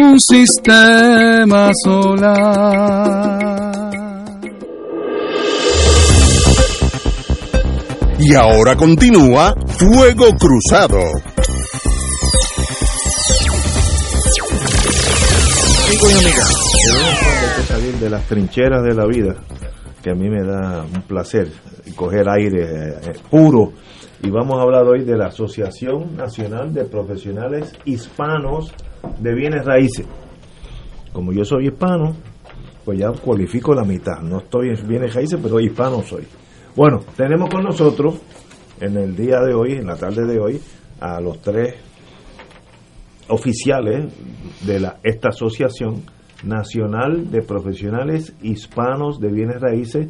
un sistema solar. Y ahora continúa Fuego Cruzado. Amigos y amigas, salir de las trincheras de la vida, que a mí me da un placer coger aire eh, eh, puro. Y vamos a hablar hoy de la Asociación Nacional de Profesionales Hispanos de Bienes Raíces. Como yo soy hispano, pues ya cualifico la mitad. No estoy en bienes raíces, pero hispano soy. Bueno, tenemos con nosotros en el día de hoy, en la tarde de hoy, a los tres oficiales de la, esta Asociación Nacional de Profesionales Hispanos de Bienes Raíces,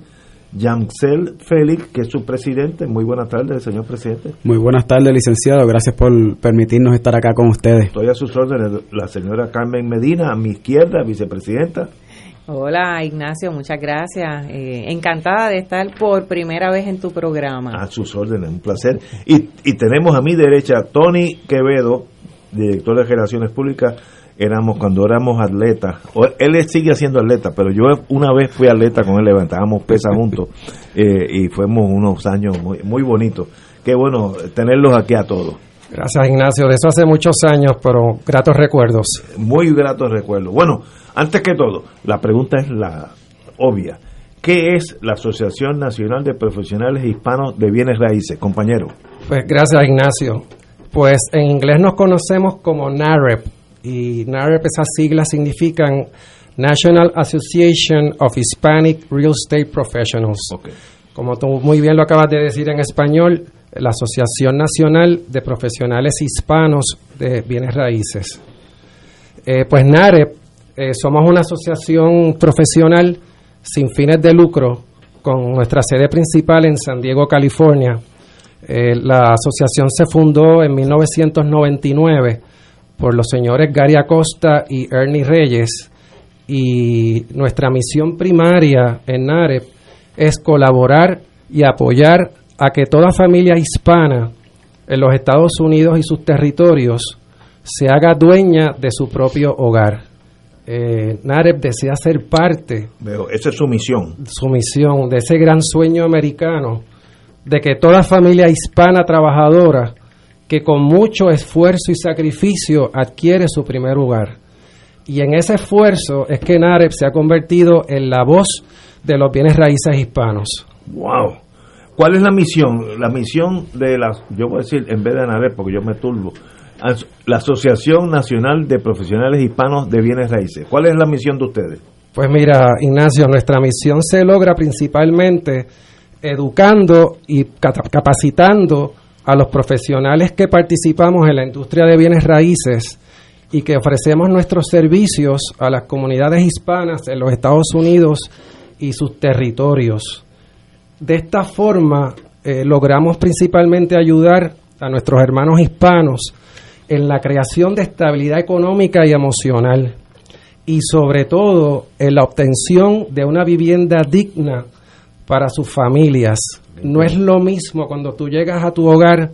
Yamcel Félix, que es su presidente. Muy buenas tardes, señor presidente. Muy buenas tardes, licenciado. Gracias por permitirnos estar acá con ustedes. Estoy a sus órdenes, la señora Carmen Medina, a mi izquierda, vicepresidenta. Hola Ignacio, muchas gracias. Eh, encantada de estar por primera vez en tu programa. A sus órdenes, un placer. Y, y tenemos a mi derecha a Tony Quevedo, director de Relaciones Públicas. Éramos cuando éramos atletas. O- Él sigue siendo atleta, pero yo una vez fui atleta con él, levantábamos pesas juntos eh, y fuimos unos años muy, muy bonitos. Qué bueno tenerlos aquí a todos. Gracias, Ignacio. De eso hace muchos años, pero gratos recuerdos. Muy gratos recuerdos. Bueno, antes que todo, la pregunta es la obvia. ¿Qué es la Asociación Nacional de Profesionales Hispanos de Bienes Raíces, compañero? Pues gracias, Ignacio. Pues en inglés nos conocemos como NAREP y NAREP esas siglas significan National Association of Hispanic Real Estate Professionals. Como tú muy bien lo acabas de decir en español, la Asociación Nacional de Profesionales Hispanos de Bienes Raíces. Eh, pues NAREP, eh, somos una asociación profesional sin fines de lucro con nuestra sede principal en San Diego, California. Eh, la asociación se fundó en 1999 por los señores Gary Acosta y Ernie Reyes. Y nuestra misión primaria en NAREP es colaborar y apoyar a que toda familia hispana en los Estados Unidos y sus territorios se haga dueña de su propio hogar. Eh, NAREP desea ser parte Veo, esa es su misión. su misión, de ese gran sueño americano, de que toda familia hispana trabajadora, que con mucho esfuerzo y sacrificio adquiere su primer hogar. Y en ese esfuerzo es que NAREP se ha convertido en la voz de los bienes raíces hispanos. Wow. ¿Cuál es la misión? La misión de la, yo voy a decir en vez de ANAREP, porque yo me turbo, la Asociación Nacional de Profesionales Hispanos de Bienes Raíces. ¿Cuál es la misión de ustedes? Pues mira, Ignacio, nuestra misión se logra principalmente educando y capacitando a los profesionales que participamos en la industria de bienes raíces y que ofrecemos nuestros servicios a las comunidades hispanas en los Estados Unidos y sus territorios. De esta forma, eh, logramos principalmente ayudar a nuestros hermanos hispanos en la creación de estabilidad económica y emocional y sobre todo en la obtención de una vivienda digna para sus familias. No es lo mismo cuando tú llegas a tu hogar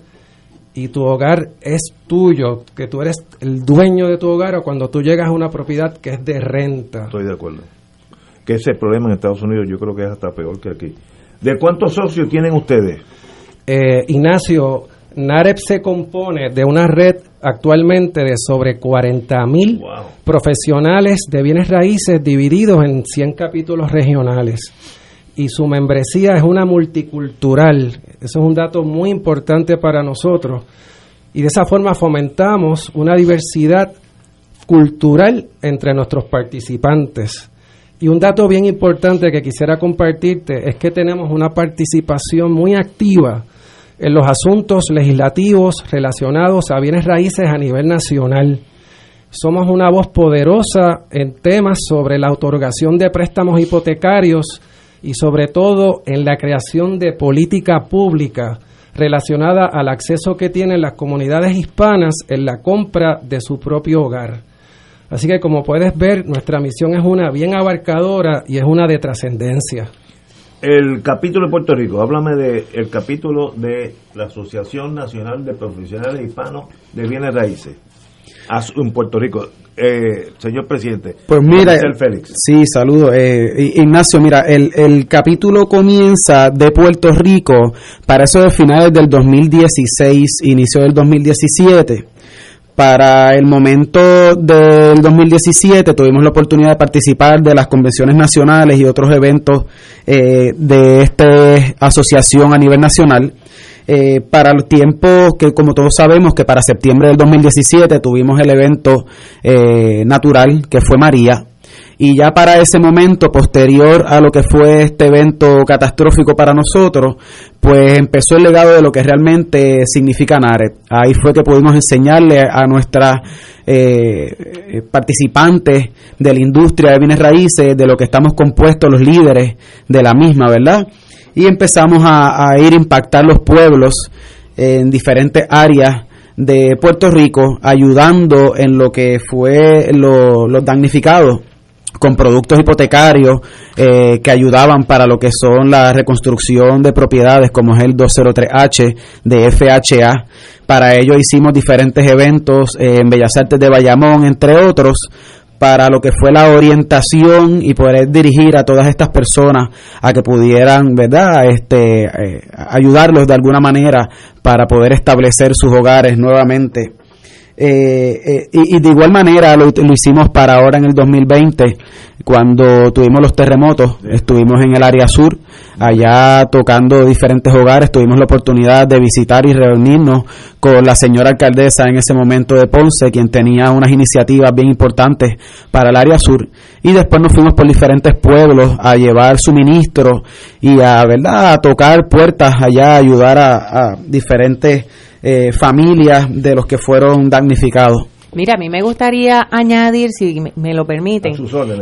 y tu hogar es tuyo, que tú eres el dueño de tu hogar o cuando tú llegas a una propiedad que es de renta. Estoy de acuerdo. Que ese problema en Estados Unidos yo creo que es hasta peor que aquí. ¿De cuántos socios tienen ustedes? Eh, Ignacio, NAREP se compone de una red actualmente de sobre 40 mil profesionales de bienes raíces divididos en 100 capítulos regionales. Y su membresía es una multicultural. Eso es un dato muy importante para nosotros. Y de esa forma fomentamos una diversidad cultural entre nuestros participantes. Y un dato bien importante que quisiera compartirte es que tenemos una participación muy activa en los asuntos legislativos relacionados a bienes raíces a nivel nacional. Somos una voz poderosa en temas sobre la otorgación de préstamos hipotecarios y sobre todo en la creación de política pública relacionada al acceso que tienen las comunidades hispanas en la compra de su propio hogar. Así que como puedes ver, nuestra misión es una bien abarcadora y es una de trascendencia. El capítulo de Puerto Rico, háblame del el capítulo de la Asociación Nacional de Profesionales Hispanos de Bienes Raíces en Puerto Rico. Eh, señor presidente, Pues mira, Félix. sí, saludo. Eh, Ignacio, mira, el, el capítulo comienza de Puerto Rico para eso de finales del 2016, inicio del 2017. Para el momento del 2017 tuvimos la oportunidad de participar de las convenciones nacionales y otros eventos eh, de esta asociación a nivel nacional. Eh, para los tiempos que, como todos sabemos, que para septiembre del 2017 tuvimos el evento eh, natural que fue María. Y ya para ese momento, posterior a lo que fue este evento catastrófico para nosotros, pues empezó el legado de lo que realmente significa NAREP. Ahí fue que pudimos enseñarle a nuestras eh, participantes de la industria de bienes raíces, de lo que estamos compuestos los líderes de la misma, ¿verdad? Y empezamos a, ir a impactar los pueblos en diferentes áreas de Puerto Rico, ayudando en lo que fue lo- los damnificados con productos hipotecarios eh, que ayudaban para lo que son la reconstrucción de propiedades como es el 203H de FHA. Para ello hicimos diferentes eventos eh, en Bellas Artes de Bayamón, entre otros, para lo que fue la orientación y poder dirigir a todas estas personas a que pudieran, ¿verdad?, este, eh, ayudarlos de alguna manera para poder establecer sus hogares nuevamente. Eh, eh, y, de igual manera lo, hicimos para ahora en el 2020, cuando tuvimos los terremotos, estuvimos en el área sur, allá tocando diferentes hogares, tuvimos la oportunidad de visitar y reunirnos con la señora alcaldesa en ese momento de Ponce, quien tenía unas iniciativas bien importantes para el área sur, y después nos fuimos por diferentes pueblos a llevar suministros y a, ¿verdad?, a tocar puertas allá, a ayudar a diferentes eh, familias de los que fueron damnificados. Mira, a mí me gustaría añadir, si me- lo permiten,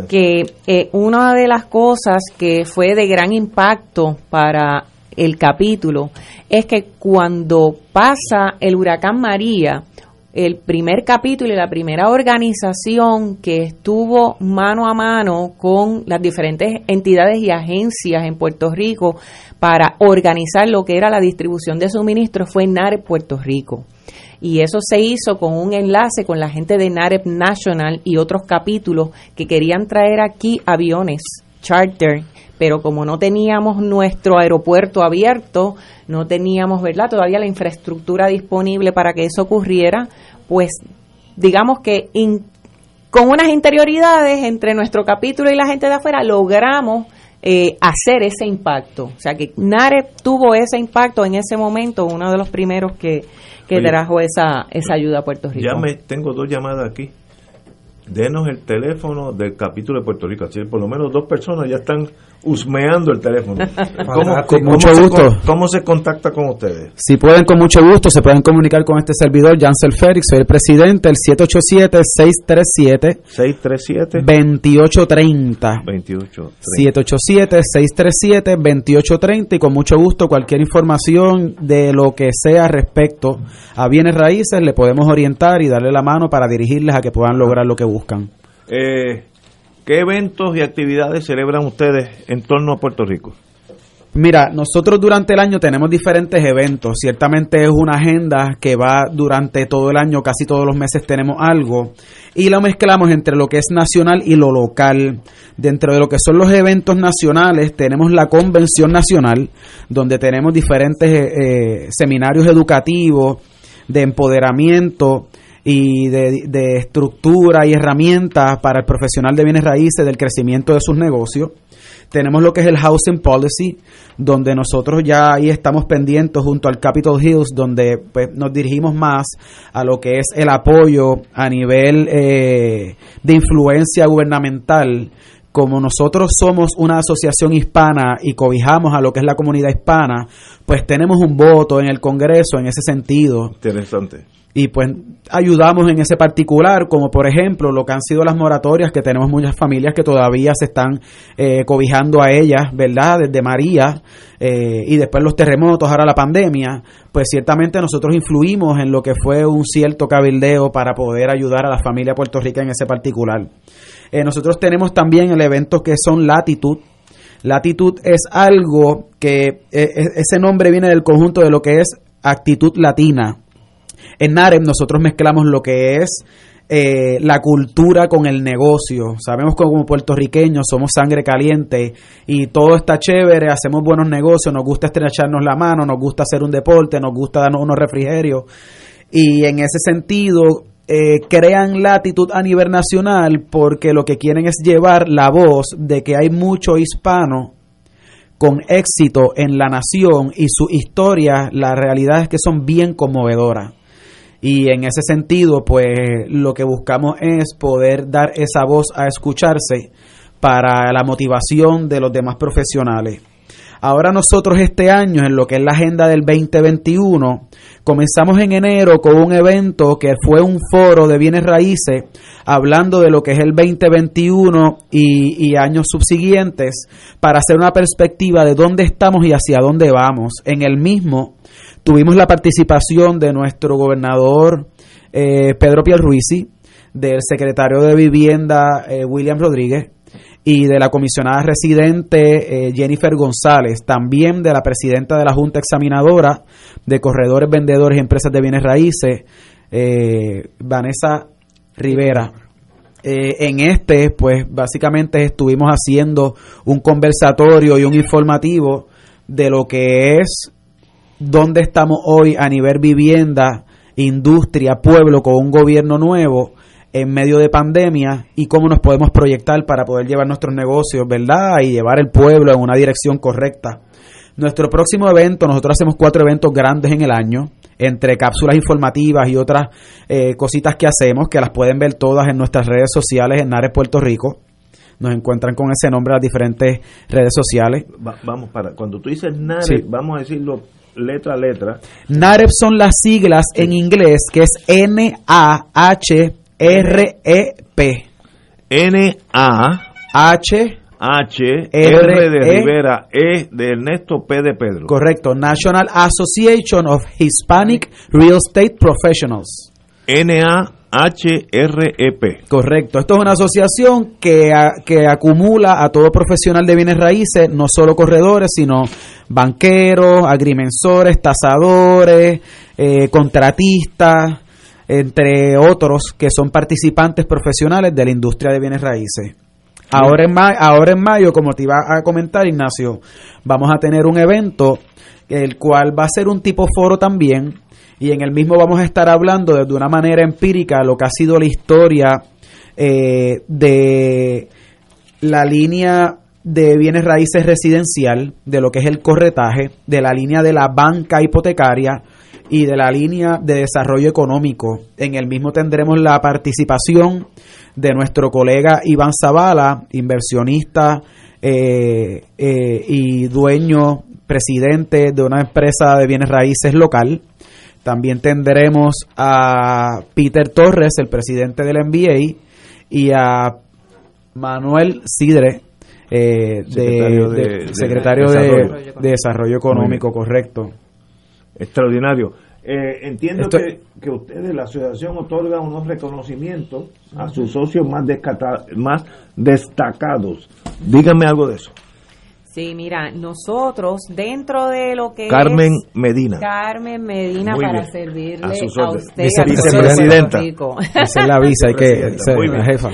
que eh, una de las cosas que fue de gran impacto para el capítulo es que cuando pasa el huracán María, el primer capítulo y la primera organización que estuvo mano a mano con las diferentes entidades y agencias en Puerto Rico para organizar lo que era la distribución de suministros fue NAREP Puerto Rico. Y eso se hizo con un enlace con la gente de NAREP National y otros capítulos que querían traer aquí aviones charter pero como no teníamos nuestro aeropuerto abierto, no teníamos, ¿verdad?, todavía la infraestructura disponible para que eso ocurriera, pues digamos que con unas interioridades entre nuestro capítulo y la gente de afuera logramos eh, hacer ese impacto. O sea que NARE tuvo ese impacto en ese momento, uno de los primeros que, que trajo esa, esa ayuda a Puerto Rico. Ya me tengo dos llamadas aquí denos el teléfono del capítulo de Puerto Rico. Así por lo menos dos personas ya están husmeando el teléfono. ¿Cómo, con mucho gusto. Se, ¿Cómo se contacta con ustedes? Si pueden, con mucho gusto, se pueden comunicar con este servidor, Jansel Félix, soy el presidente, el 787-637. 637. 2830. 2830. 787-637-2830 y con mucho gusto cualquier información de lo que sea respecto a bienes raíces le podemos orientar y darle la mano para dirigirles a que puedan lograr lo que buscan. Eh, ¿Qué eventos y actividades celebran ustedes en torno a Puerto Rico? Mira, nosotros durante el año tenemos diferentes eventos. Ciertamente es una agenda que va durante todo el año, casi todos los meses tenemos algo. Y lo mezclamos entre lo que es nacional y lo local. Dentro de lo que son los eventos nacionales, tenemos la Convención Nacional, donde tenemos diferentes eh, seminarios educativos de empoderamiento y de, estructura y herramientas para el profesional de bienes raíces del crecimiento de sus negocios. Tenemos lo que es el Housing Policy, donde nosotros ya ahí estamos pendientes junto al Capitol Hills, donde pues, nos dirigimos más a lo que es el apoyo a nivel eh, de influencia gubernamental como nosotros somos una asociación hispana y cobijamos a lo que es la comunidad hispana, pues tenemos un voto en el Congreso en ese sentido. Interesante y pues ayudamos en ese particular, como por ejemplo lo que han sido las moratorias, que tenemos muchas familias que todavía se están eh, cobijando a ellas, ¿verdad? Desde María eh, y después los terremotos, ahora la pandemia, pues ciertamente nosotros influimos en lo que fue un cierto cabildeo para poder ayudar a la familia puertorriqueña en ese particular. Eh, nosotros tenemos también el evento que son Latitud, Latitud es algo que ese nombre viene del conjunto de lo que es actitud latina. En NAREM nosotros mezclamos lo que es eh, la cultura con el negocio. Sabemos que como puertorriqueños somos sangre caliente y todo está chévere, hacemos buenos negocios, nos gusta estrecharnos la mano, nos gusta hacer un deporte, nos gusta darnos unos refrigerios. Y en ese sentido, eh, crean latitud a nivel nacional porque lo que quieren es llevar la voz de que hay mucho hispano con éxito en la nación y su historia, la realidad es que son bien conmovedoras. Y en ese sentido, pues lo que buscamos es poder dar esa voz a escucharse para la motivación de los demás profesionales. Ahora nosotros este año, en lo que es la agenda del 2021, comenzamos en enero con un evento que fue un foro de bienes raíces, hablando de lo que es el 2021 y, y años subsiguientes, para hacer una perspectiva de dónde estamos y hacia dónde vamos. En el mismo Tuvimos la participación de nuestro gobernador eh, Pedro Pierluisi, del secretario de Vivienda eh, William Rodríguez y de la comisionada residente eh, Jennifer González, también de la presidenta de la Junta Examinadora de Corredores, Vendedores y Empresas de Bienes Raíces, Vanessa Rivera. en este, pues básicamente estuvimos haciendo un conversatorio y un informativo de lo que es dónde estamos hoy a nivel vivienda, industria, pueblo, con un gobierno nuevo en medio de pandemia y cómo nos podemos proyectar para poder llevar nuestros negocios, ¿verdad? Y llevar el pueblo en una dirección correcta. Nuestro próximo evento, nosotros hacemos cuatro eventos grandes en el año, entre cápsulas informativas y otras eh, cositas que hacemos, que las pueden ver todas en nuestras redes sociales en Nares Puerto Rico. Nos encuentran con ese nombre en las diferentes redes sociales. vamos, para cuando tú dices Nares, vamos a decirlo letra a letra. NAREP son las siglas en inglés que es N-A-H-R-E-P. N-A-H. H, R, de Rivera, E de Ernesto, P de Pedro. Correcto, National Association of Hispanic Real Estate Professionals. NAHREP. Correcto. Esto es una asociación que, que acumula a todo profesional de bienes raíces, no solo corredores, sino banqueros, agrimensores, tasadores, eh, contratistas, entre otros que son participantes profesionales de la industria de bienes raíces. Ahora en, ma- ahora en mayo, como te iba a comentar, Ignacio, vamos a tener un evento, el cual va a ser un tipo foro también, y en el mismo vamos a estar hablando desde una manera empírica lo que ha sido la historia eh, de la línea de bienes raíces residencial, de lo que es el corretaje, de la línea de la banca hipotecaria y de la línea de desarrollo económico. En el mismo tendremos la participación de nuestro colega Iván Zavala, inversionista eh, eh, y dueño, presidente de una empresa de bienes raíces local. También tendremos a Peter Torres, el presidente del NBA, y a Manuel Sidre, eh, Secretario de- de- de secretario de, Desarrollo. de Desarrollo Económico, correcto. Extraordinario. Eh, entiendo Esto- que, que ustedes, la asociación, otorga unos reconocimientos a sus socios más, más destacados. Díganme algo de eso. Sí, mira, nosotros dentro de lo que Carmen es Medina. Carmen Medina Muy para bien. servirle A a, sus usted Vicepresidenta. Esa es la visa, hay que ser la jefa.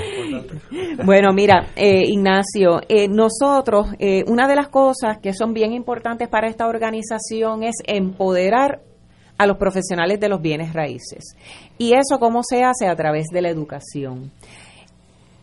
Bueno, mira, eh, Ignacio, eh, nosotros, eh, una de las cosas que son bien importantes para esta organización es empoderar a los profesionales de los bienes raíces. ¿Y eso cómo se hace? A través de la educación.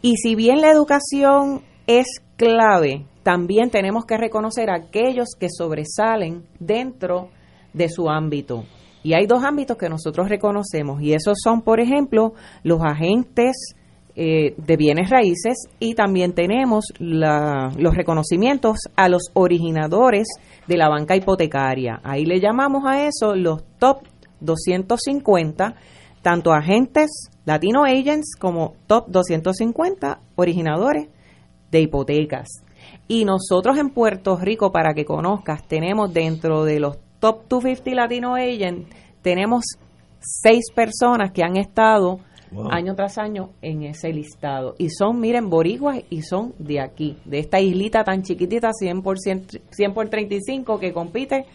Y si bien la educación es clave, también tenemos que reconocer a aquellos que sobresalen dentro de su ámbito. Y hay dos ámbitos que nosotros reconocemos, y esos son, por ejemplo, los agentes eh, de bienes raíces y también tenemos los reconocimientos a los originadores de la banca hipotecaria. Ahí le llamamos a eso los top 250, tanto agentes Latino Agents como top 250 originadores de hipotecas. Y nosotros en Puerto Rico, para que conozcas, tenemos dentro de los top 250 Latino Agents, tenemos seis personas que han estado Wow. año tras año en ese listado. Y son, miren, boricuas y son de aquí, de esta islita tan chiquitita, 100 por, 100, 100 por 35, que compite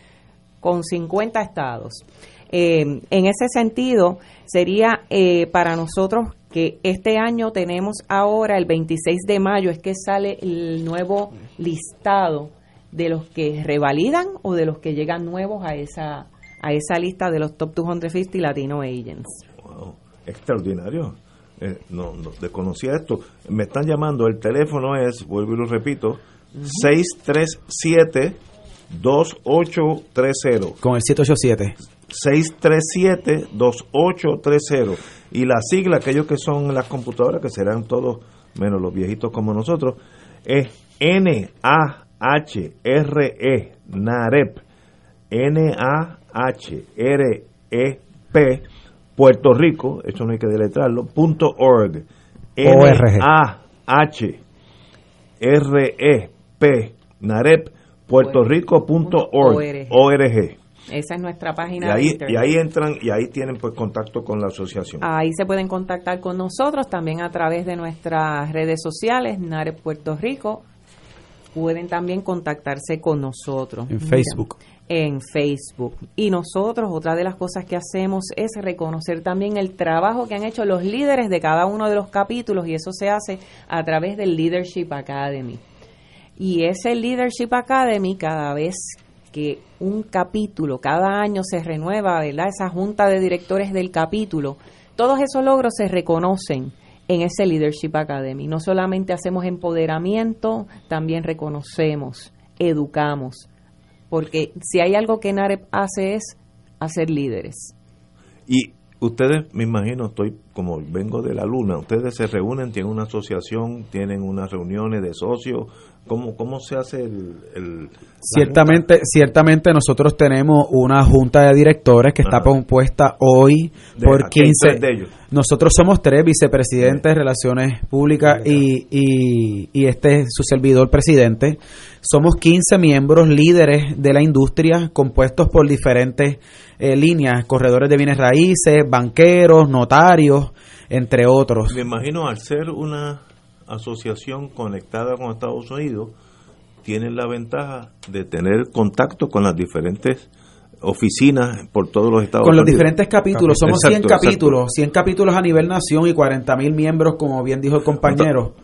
con 50 estados. Eh, en ese sentido, sería eh, para nosotros que este año tenemos ahora, el 26 de mayo, es que sale el nuevo listado de los que revalidan o de los que llegan nuevos a esa a esa lista de los top 250 Latino Agents. Wow, extraordinario. Eh, no, no desconocía esto. Me están llamando, el teléfono es, vuelvo y lo repito, 637-2830. Con el 787. 637-2830. Y la sigla, aquellos que son en las computadoras, que serán todos menos los viejitos como nosotros, es N-A-H-R-E, NAREP. N-A-H-R-E-P, Puerto Rico, eso no hay que deletrarlo, punto org. N-A-H-R-E-P, NAREP, Puerto Rico punto org. Esa es nuestra Y página de ahí, internet. y ahí entran y ahí tienen pues contacto con la asociación. Ahí se pueden contactar con nosotros también a través de nuestras redes sociales, NARE Puerto Rico. Pueden también contactarse con nosotros. En Mira, Facebook. en Facebook. Y nosotros, otra de las cosas que hacemos es reconocer también el trabajo que han hecho los líderes de cada uno de los capítulos y eso se hace a través del Leadership Academy. Y ese Leadership Academy, cada vez que un capítulo, cada año se renueva, ¿verdad? Esa junta de directores del capítulo, todos esos logros se reconocen en ese Leadership Academy. No solamente hacemos empoderamiento, también reconocemos, educamos, porque si hay algo que NAREP hace es hacer líderes. Y ustedes, me imagino, estoy como vengo de la luna, ustedes se reúnen, tienen una asociación, tienen unas reuniones de socios, ¿cómo, cómo se hace el... Ciertamente, ciertamente nosotros tenemos una junta de directores que está compuesta hoy De- por aquí hay 15. tres de ellos. Nosotros somos tres vicepresidentes de Relaciones Públicas y, y, y este es su servidor presidente. Somos 15 miembros líderes de la industria compuestos por diferentes eh, líneas, corredores de bienes raíces, banqueros, notarios, entre otros. Me imagino al ser una asociación conectada con Estados Unidos, tienen la ventaja de tener contacto con las diferentes oficinas por todos los Estados Con los Unidos. diferentes capítulos, somos 100 Exacto, exacto. capítulos, 100 capítulos a nivel nación y 40 mil miembros, como bien dijo el compañero.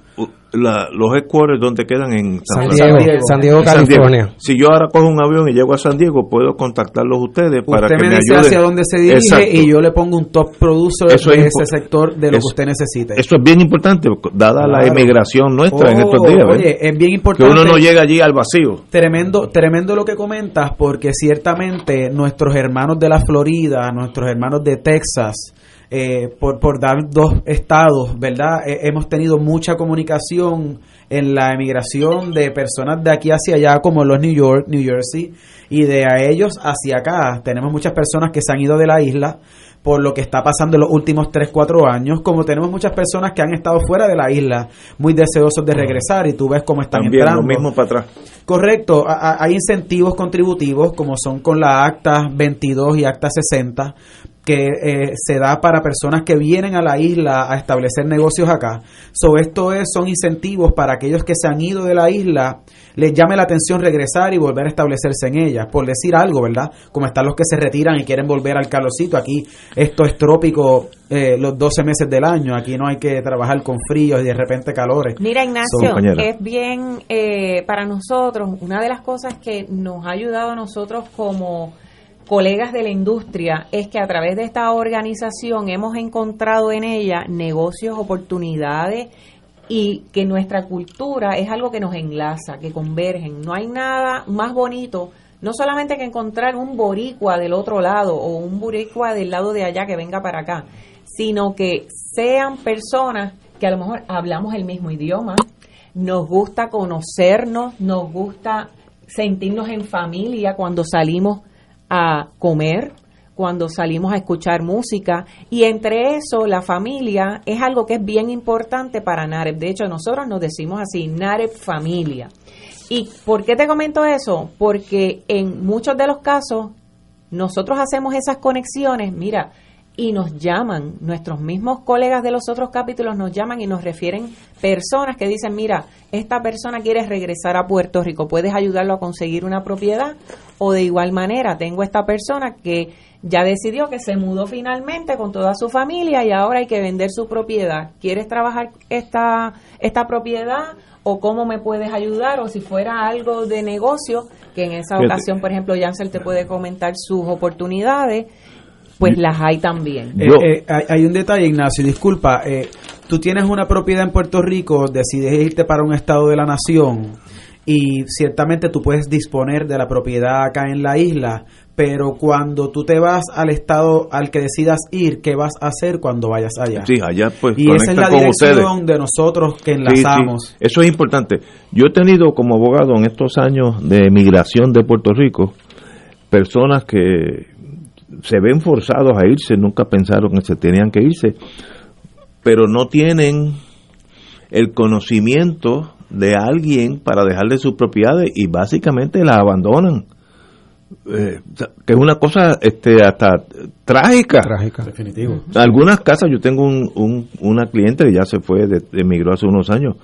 La- los headquarters donde quedan en San. Diego, San Diego, En California. Si yo ahora cojo un avión y llego a San Diego, puedo contactarlos ustedes para usted que me me dice ayuden. hacia dónde se dirige Exacto. y yo le pongo un top producer Eso de es ese sector de lo eso- que usted necesite. Eso es bien importante, dada la emigración nuestra en Oh, estos días. ¿ves? Oye, es bien que importante. uno no llega allí al vacío. Tremendo, tremendo lo que comentas, porque ciertamente nuestros hermanos de la Florida, nuestros hermanos de Texas, eh, por, por dar dos estados, ¿verdad? Eh, hemos tenido mucha comunicación en la emigración de personas de aquí hacia allá, como los New York, New Jersey, y de a ellos hacia acá. Tenemos muchas personas que se han ido de la isla por lo que está pasando en los últimos 3, 4 años, como tenemos muchas personas que han estado fuera de la isla, muy deseosos de regresar, y tú ves cómo están También entrando. lo mismo para atrás. Correcto, hay incentivos contributivos como son con la Acta 22 y Acta 60 que eh, se da para personas que vienen a la isla a establecer negocios acá. So, esto es, son incentivos para aquellos que se han ido de la isla, les llame la atención regresar y volver a establecerse en ella, por decir algo, ¿verdad? Como están los que se retiran y quieren volver al calorcito, aquí esto es trópico eh, los 12 meses del año, aquí no hay que trabajar con fríos y de repente calores. Mira, Ignacio, es bien eh, para nosotros, una de las cosas que nos ha ayudado a nosotros como colegas de la industria es que a través de esta organización hemos encontrado en ella negocios, oportunidades y que nuestra cultura es algo que nos enlaza, que convergen. No hay nada más bonito, no solamente que encontrar un boricua del otro lado o un boricua del lado de allá que venga para acá, sino que sean personas que a lo mejor hablamos el mismo idioma, nos gusta conocernos, nos gusta sentirnos en familia cuando salimos a comer, cuando salimos a escuchar música y entre eso la familia es algo que es bien importante para NAREP. De hecho, nosotros nos decimos así, NAREP familia. ¿Y por qué te comento eso? Porque en muchos de los casos nosotros hacemos esas conexiones, mira, y nos llaman, nuestros mismos colegas de los otros capítulos nos llaman y nos refieren personas que dicen, mira, esta persona quiere regresar a Puerto Rico, ¿puedes ayudarlo a conseguir una propiedad? O de igual manera, tengo esta persona que ya decidió que se mudó finalmente con toda su familia y ahora hay que vender su propiedad. ¿Quieres trabajar esta, esta propiedad? ¿O cómo me puedes ayudar? O si fuera algo de negocio, que en esa ocasión, por ejemplo, Jansel te puede comentar sus oportunidades, pues las hay también. Eh, eh, hay, hay un detalle, Ignacio, disculpa. eh, tú tienes una propiedad en Puerto Rico, decides irte para un estado de la nación y ciertamente tú puedes disponer de la propiedad acá en la isla, pero cuando tú te vas al estado al que decidas ir, ¿qué vas a hacer cuando vayas allá? Sí, allá pues y esa es la dirección ustedes. de nosotros que Sí, enlazamos. sí, Eso es importante. Yo he tenido como abogado en estos años de migración de Puerto Rico personas que se ven forzados a irse, nunca pensaron que se tenían que irse, pero no tienen el conocimiento de alguien para dejarle sus propiedades y básicamente las abandonan. Eh, que es una cosa este hasta trágica. Trágica. Definitivo. Algunas casas, yo tengo un, un- una cliente que ya se fue, de- emigró hace unos años,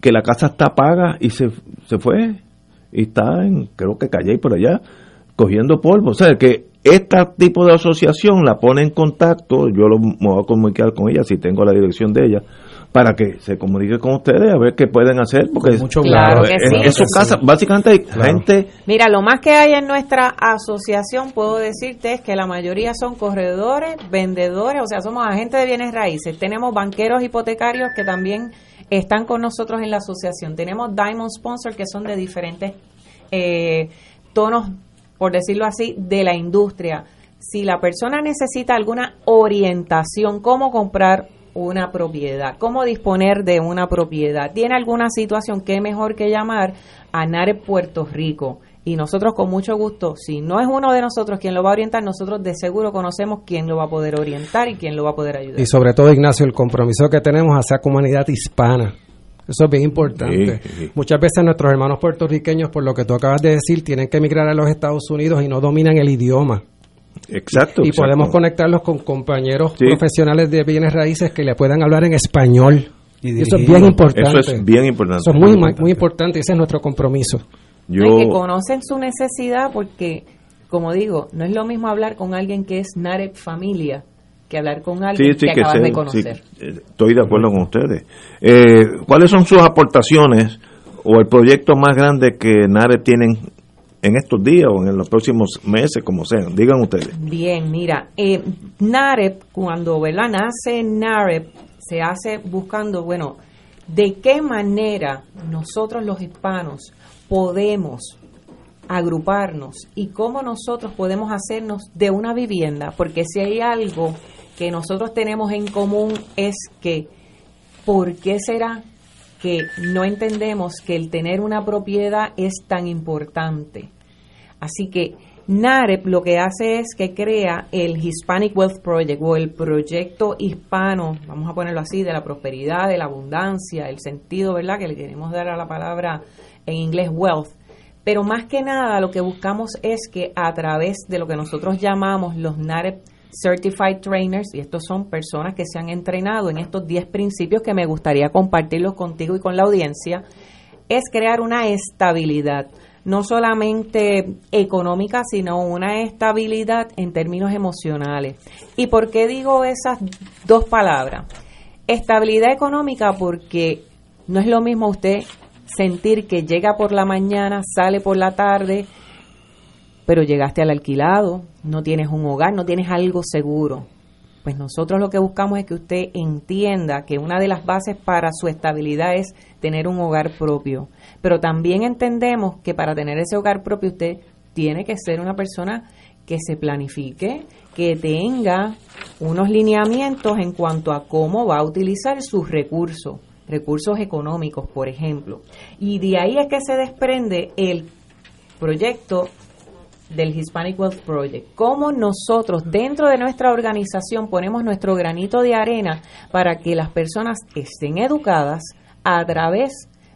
que la casa está paga y se, se fue y está en, creo que Calle por allá, cogiendo polvo. O sea, que este tipo de asociación la pone en contacto, yo lo, me voy a comunicar con ella si tengo la dirección de ella, para que se comunique con ustedes a ver qué pueden hacer, porque mucho Claro que en, sí. en su casa, básicamente hay gente Mira, lo más que hay en nuestra asociación, puedo decirte, es que la mayoría son corredores, vendedores, o sea, somos agentes de bienes raíces. Tenemos banqueros hipotecarios que también están con nosotros en la asociación. Tenemos Diamond Sponsor que son de diferentes eh, tonos, por decirlo así, de la industria. Si la persona necesita alguna orientación, cómo comprar una propiedad, cómo disponer de una propiedad, tiene alguna situación, qué mejor que llamar a NARE Puerto Rico. Y nosotros con mucho gusto, si no es uno de nosotros quien lo va a orientar, nosotros de seguro conocemos quién lo va a poder orientar y quién lo va a poder ayudar. Y sobre todo, Ignacio, el compromiso que tenemos hacia comunidad hispana, Eso es bien importante. Sí, sí. Muchas veces nuestros hermanos puertorriqueños, por lo que tú acabas de decir, tienen que emigrar a los Estados Unidos y no dominan el idioma. Exacto. Y exacto. podemos conectarlos con compañeros Sí. profesionales de bienes raíces que le puedan hablar en español. Y eso es bien importante. Eso es bien importante. Eso es muy, Muy muy importante. importante. y ese es nuestro compromiso. Yo, No, que conocen su necesidad porque, como digo, no es lo mismo hablar con alguien que es NAREP familia que hablar con alguien que, acabas sé, de sí, conocer. eh, estoy de acuerdo con ustedes. Eh, ¿Cuáles son sus aportaciones o el proyecto más grande que NARE tienen en estos días o en los próximos meses, como sean? Digan ustedes. Bien, mira, eh, NAREP, cuando ¿verdad? nace NAREP, se hace buscando, bueno, de qué manera nosotros los hispanos podemos agruparnos y cómo nosotros podemos hacernos de una vivienda, porque si hay algo que nosotros tenemos en común es que, ¿por qué será que no entendemos que el tener una propiedad es tan importante? Así que NAREP lo que hace es que crea el Hispanic Wealth Project o el proyecto hispano, vamos a ponerlo así, de la prosperidad, de la abundancia, el sentido, ¿verdad?, que le queremos dar a la palabra en inglés wealth. Pero más que nada lo que buscamos es que a través de lo que nosotros llamamos los NAREP Certified Trainers, y estos son personas que se han entrenado en estos 10 principios que me gustaría compartirlos contigo y con la audiencia, es crear una estabilidad, no solamente económica, sino una estabilidad en términos emocionales. ¿Y por qué digo esas dos palabras? Estabilidad económica porque no es lo mismo usted sentir que llega por la mañana, sale por la tarde, pero llegaste al alquilado, no tienes un hogar, no tienes algo seguro. Pues nosotros lo que buscamos es que usted entienda que una de las bases para su estabilidad es tener un hogar propio. Pero también entendemos que para tener ese hogar propio usted tiene que ser una persona que se planifique, que tenga unos lineamientos en cuanto a cómo va a utilizar sus recursos, recursos económicos, por ejemplo. Y de ahí es que se desprende el proyecto del Hispanic Wealth Project. Cómo nosotros dentro de nuestra organización ponemos nuestro granito de arena para que las personas estén educadas a través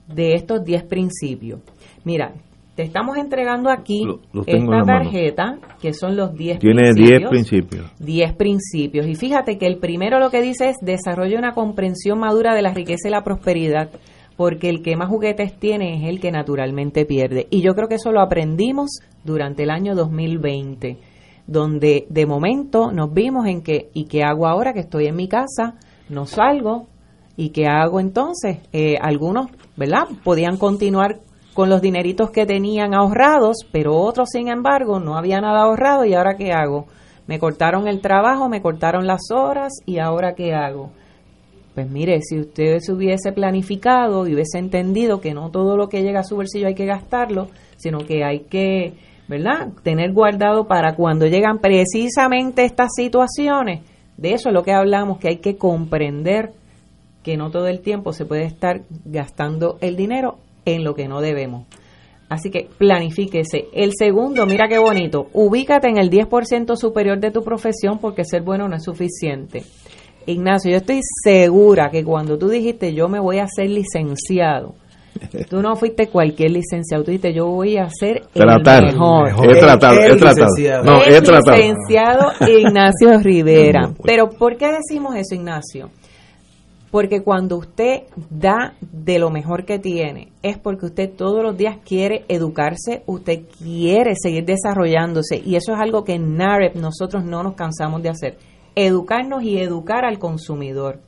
de estos 10 principios. Mira, te estamos entregando aquí Lo- en esta tarjeta, que son los 10 Tiene 10 principios. principios. 10 principios. Y fíjate que el primero lo que dice es desarrolla una comprensión madura de la riqueza y la prosperidad, porque el que más juguetes tiene es el que naturalmente pierde. Y yo creo que eso lo aprendimos durante el año 2020, donde de momento nos vimos en que, ¿y qué hago ahora que estoy en mi casa? No salgo. ¿Y qué hago entonces? Eh, algunos, ¿verdad? Podían continuar con los dineritos que tenían ahorrados, pero otros, sin embargo, no había nada ahorrado y ahora qué hago? Me cortaron el trabajo, me cortaron las horas y ahora qué hago? Pues mire, si usted se hubiese planificado y hubiese entendido que no todo lo que llega a su bolsillo hay que gastarlo, sino que hay que, ¿verdad?, tener guardado para cuando llegan precisamente estas situaciones. De eso es lo que hablamos, que hay que comprender que no todo el tiempo se puede estar gastando el dinero en lo que no debemos. Así que planifíquese. El segundo, mira qué bonito, ubícate en el 10% superior de tu profesión porque ser bueno no es suficiente. Ignacio, yo estoy segura que cuando tú dijiste yo me voy a ser licenciado, tú no fuiste cualquier licenciado, tú dijiste yo voy a ser Tratar. el mejor. He tratado, he El tratado. licenciado. No, he tratado. licenciado Ignacio Rivera. Pero ¿por qué decimos eso, Ignacio? Porque cuando usted da de lo mejor que tiene, es porque usted todos los días quiere educarse, usted quiere seguir desarrollándose y eso es algo que en NAREP nosotros no nos cansamos de hacer, educarnos y educar al consumidor.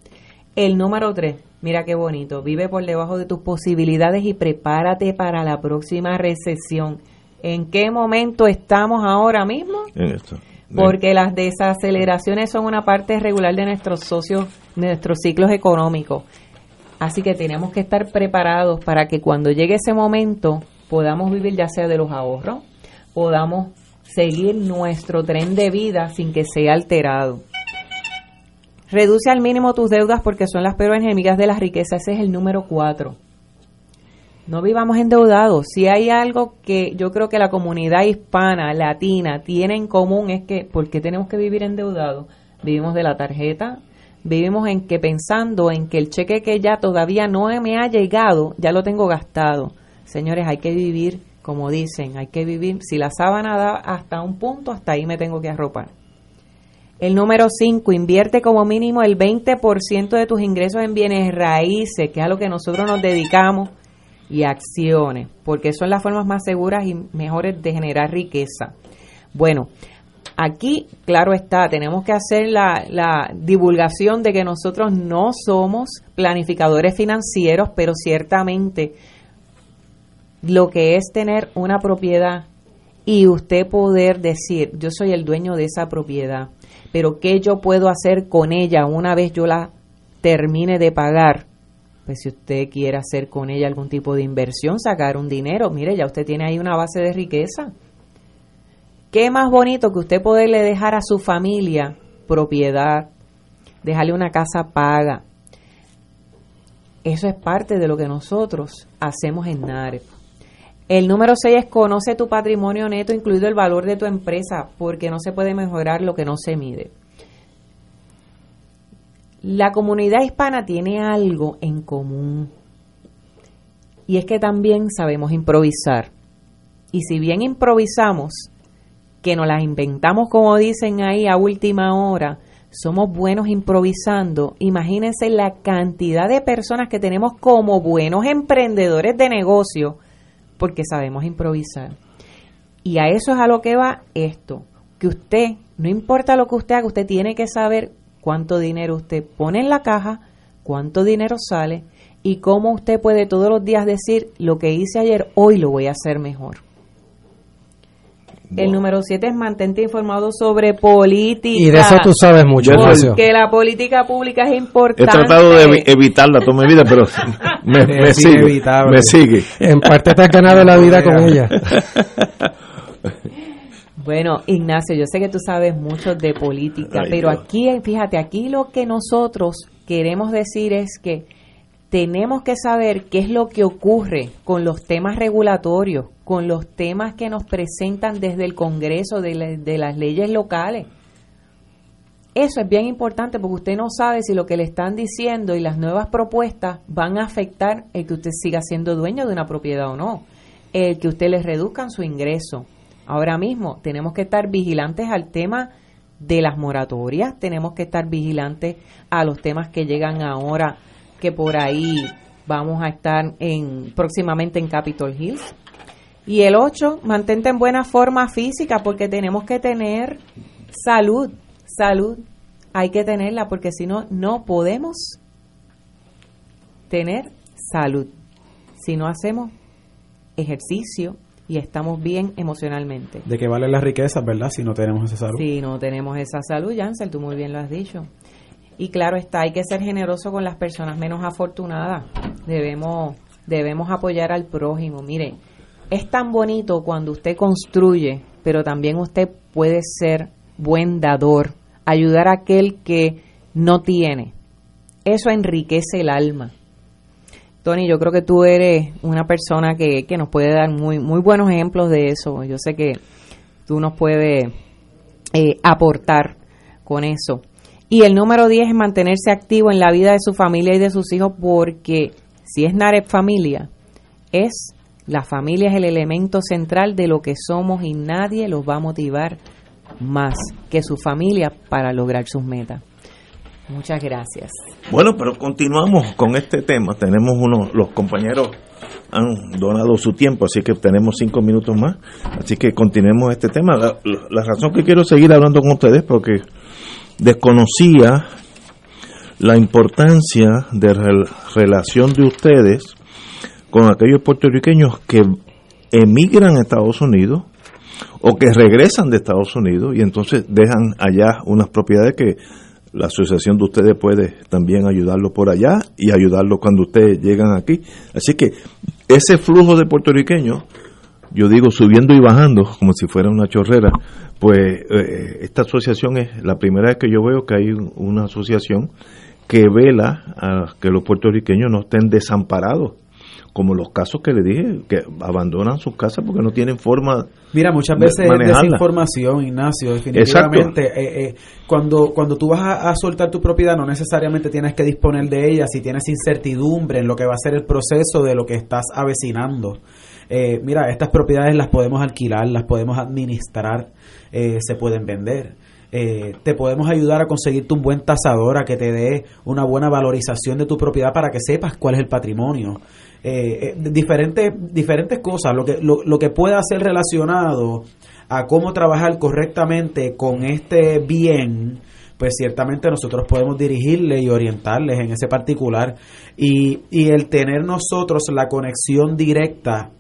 El número tres, mira qué bonito, vive por debajo de tus posibilidades y prepárate para la próxima recesión. ¿En qué momento estamos ahora mismo? En esto. porque las desaceleraciones son una parte regular de nuestros socios, de nuestros ciclos económicos. Así que tenemos que estar preparados para que cuando llegue ese momento podamos vivir ya sea de los ahorros, podamos seguir nuestro tren de vida sin que sea alterado. Reduce al mínimo tus deudas porque son las peores enemigas de la riqueza. Ese es el número cuatro. No vivamos endeudados. Si hay algo que yo creo que la comunidad hispana, latina, tiene en común es que, ¿por qué tenemos que vivir endeudados? Vivimos de la tarjeta, vivimos en que pensando en que el cheque que ya todavía no me ha llegado, ya lo tengo gastado. Señores, hay que vivir, como dicen, hay que vivir, si la sábana da hasta un punto, hasta ahí me tengo que arropar. El número 5, invierte como mínimo el 20% de tus ingresos en bienes raíces, que es a lo que nosotros nos dedicamos, y acciones, porque son las formas más seguras y mejores de generar riqueza. Bueno, aquí, claro está, tenemos que hacer la, la divulgación de que nosotros no somos planificadores financieros, pero ciertamente lo que es tener una propiedad y usted poder decir, yo soy el dueño de esa propiedad, pero ¿qué yo puedo hacer con ella una vez yo la termine de pagar? Pues si usted quiere hacer con ella algún tipo de inversión, sacar un dinero, mire, ya usted tiene ahí una base de riqueza. ¿Qué más bonito que usted poderle dejar a su familia propiedad, dejarle una casa paga? Eso es parte de lo que nosotros hacemos en NAREP. El número 6 es conoce tu patrimonio neto, incluido el valor de tu empresa, porque no se puede mejorar lo que no se mide. La comunidad hispana tiene algo en común y es que también sabemos improvisar. Y si bien improvisamos, que nos las inventamos como dicen ahí a última hora, somos buenos improvisando, imagínense la cantidad de personas que tenemos como buenos emprendedores de negocio porque sabemos improvisar. Y a eso es a lo que va esto, que usted, no importa lo que usted haga, usted tiene que saber cuánto dinero usted pone en la caja, cuánto dinero sale y cómo usted puede todos los días decir lo que hice ayer, hoy lo voy a hacer mejor. El número siete es mantente informado sobre política. Y de eso tú sabes mucho, Porque la política pública es importante. He tratado de evitarla toda mi vida, pero me, me sigue. Me sigue. En parte te has ganado la vida con ella. Bueno, Ignacio, yo sé que tú sabes mucho de política, pero aquí, fíjate, aquí lo que nosotros queremos decir es que tenemos que saber qué es lo que ocurre con los temas regulatorios, con los temas que nos presentan desde el Congreso, de, las leyes locales. Eso es bien importante porque usted no sabe si lo que le están diciendo y las nuevas propuestas van a afectar el que usted siga siendo dueño de una propiedad o no, el que usted le reduzcan su ingreso. Ahora mismo tenemos que estar vigilantes al tema de las moratorias, tenemos que estar vigilantes a los temas que llegan ahora que por ahí vamos a estar en próximamente en Capitol Hill. Y el 8, mantente en buena forma física porque tenemos que tener salud, salud. Hay que tenerla porque si no, no podemos tener salud. Si no hacemos ejercicio y estamos bien emocionalmente. ¿De qué vale la riqueza, verdad? Si no tenemos esa salud. Si no tenemos esa salud, Jansel, tú muy bien lo has dicho. Y claro está, hay que ser generoso con las personas menos afortunadas. Debemos, debemos apoyar al prójimo. Mire, es tan bonito cuando usted construye, pero también usted puede ser buen dador, ayudar a aquel que no tiene. Eso enriquece el alma. Tony, yo creo que tú eres una persona que, que nos puede dar muy, muy buenos ejemplos de eso. Yo sé que tú nos puedes eh, aportar con eso. Y el número 10 es mantenerse activo en la vida de su familia y de sus hijos porque si es NAREP familia, es la familia es el elemento central de lo que somos y nadie los va a motivar más que su familia para lograr sus metas. Muchas gracias. Bueno, pero continuamos con este tema. Tenemos unos, los compañeros han donado su tiempo, así que tenemos cinco minutos más. Así que continuemos este tema. La, la razón que quiero seguir hablando con ustedes porque desconocía la importancia de la relación de ustedes con aquellos puertorriqueños que emigran a Estados Unidos o que regresan de Estados Unidos y entonces dejan allá unas propiedades que la asociación de ustedes puede también ayudarlo por allá y ayudarlo cuando ustedes llegan aquí. Así que ese flujo de puertorriqueños, yo digo subiendo y bajando, como si fuera una chorrera, pues eh, esta asociación es la primera vez que yo veo que hay una asociación que vela a que los puertorriqueños no estén desamparados como los casos que le dije, que abandonan sus casas porque no tienen forma Mira, muchas de veces es desinformación, Ignacio, definitivamente. Eh, eh, cuando, cuando tú vas a, a soltar tu propiedad, no necesariamente tienes que disponer de ella si tienes incertidumbre en lo que va a ser el proceso de lo que estás avecinando. Eh, mira, estas propiedades las podemos alquilar, las podemos administrar, eh, se pueden vender. Eh, te podemos ayudar a conseguirte un buen tasador, a que te dé una buena valorización de tu propiedad para que sepas cuál es el patrimonio. Eh, diferentes, diferentes cosas, lo que, lo, lo que pueda ser relacionado a cómo trabajar correctamente con este bien, pues ciertamente nosotros podemos dirigirle y orientarles en ese particular. Y, y el tener nosotros la conexión directa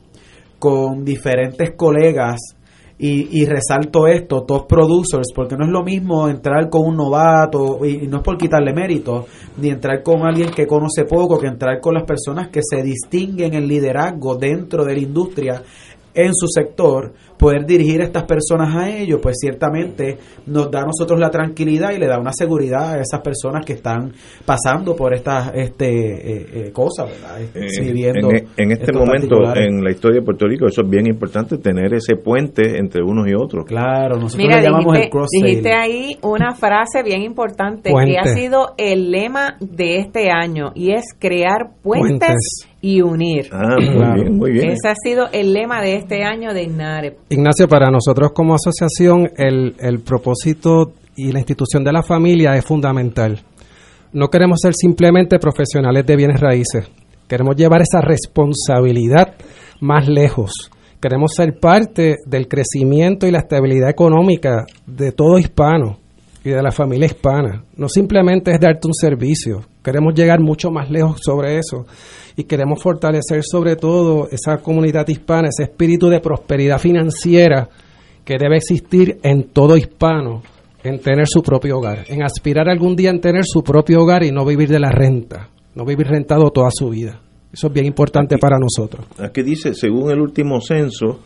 con diferentes colegas y, y resalto esto, top producers, porque no es lo mismo entrar con un novato, y, y no es por quitarle mérito, ni entrar con alguien que conoce poco, que entrar con las personas que se distinguen en liderazgo dentro de la industria en su sector, poder dirigir a estas personas a ellos, pues ciertamente nos da a nosotros la tranquilidad y le da una seguridad a esas personas que están pasando por estas este, eh, eh, cosas, ¿verdad? Este, en, viviendo en- en este momento en la historia de Puerto Rico eso es bien importante tener ese puente entre unos y otros claro nosotros Mira, le llamamos dijiste, el cross dijiste ahí una frase bien importante Puente. que ha sido el lema de este año y es crear puentes, Puentes. Y unir. Ah, muy bien, muy bien. Ese ha sido el lema de este año de INAREP. Ignacio, para nosotros como asociación el, el propósito y la institución de la familia es fundamental. No queremos ser simplemente profesionales de bienes raíces. Queremos llevar esa responsabilidad más lejos. Queremos ser parte del crecimiento y la estabilidad económica de todo hispano y de la familia hispana. No simplemente es darte un servicio. Queremos llegar mucho más lejos sobre eso y queremos fortalecer sobre todo esa comunidad hispana, ese espíritu de prosperidad financiera que debe existir en todo hispano, en tener su propio hogar, en aspirar algún día en tener su propio hogar y no vivir de la renta, no vivir rentado toda su vida. Eso es bien importante para nosotros. Aquí dice, según el último censo,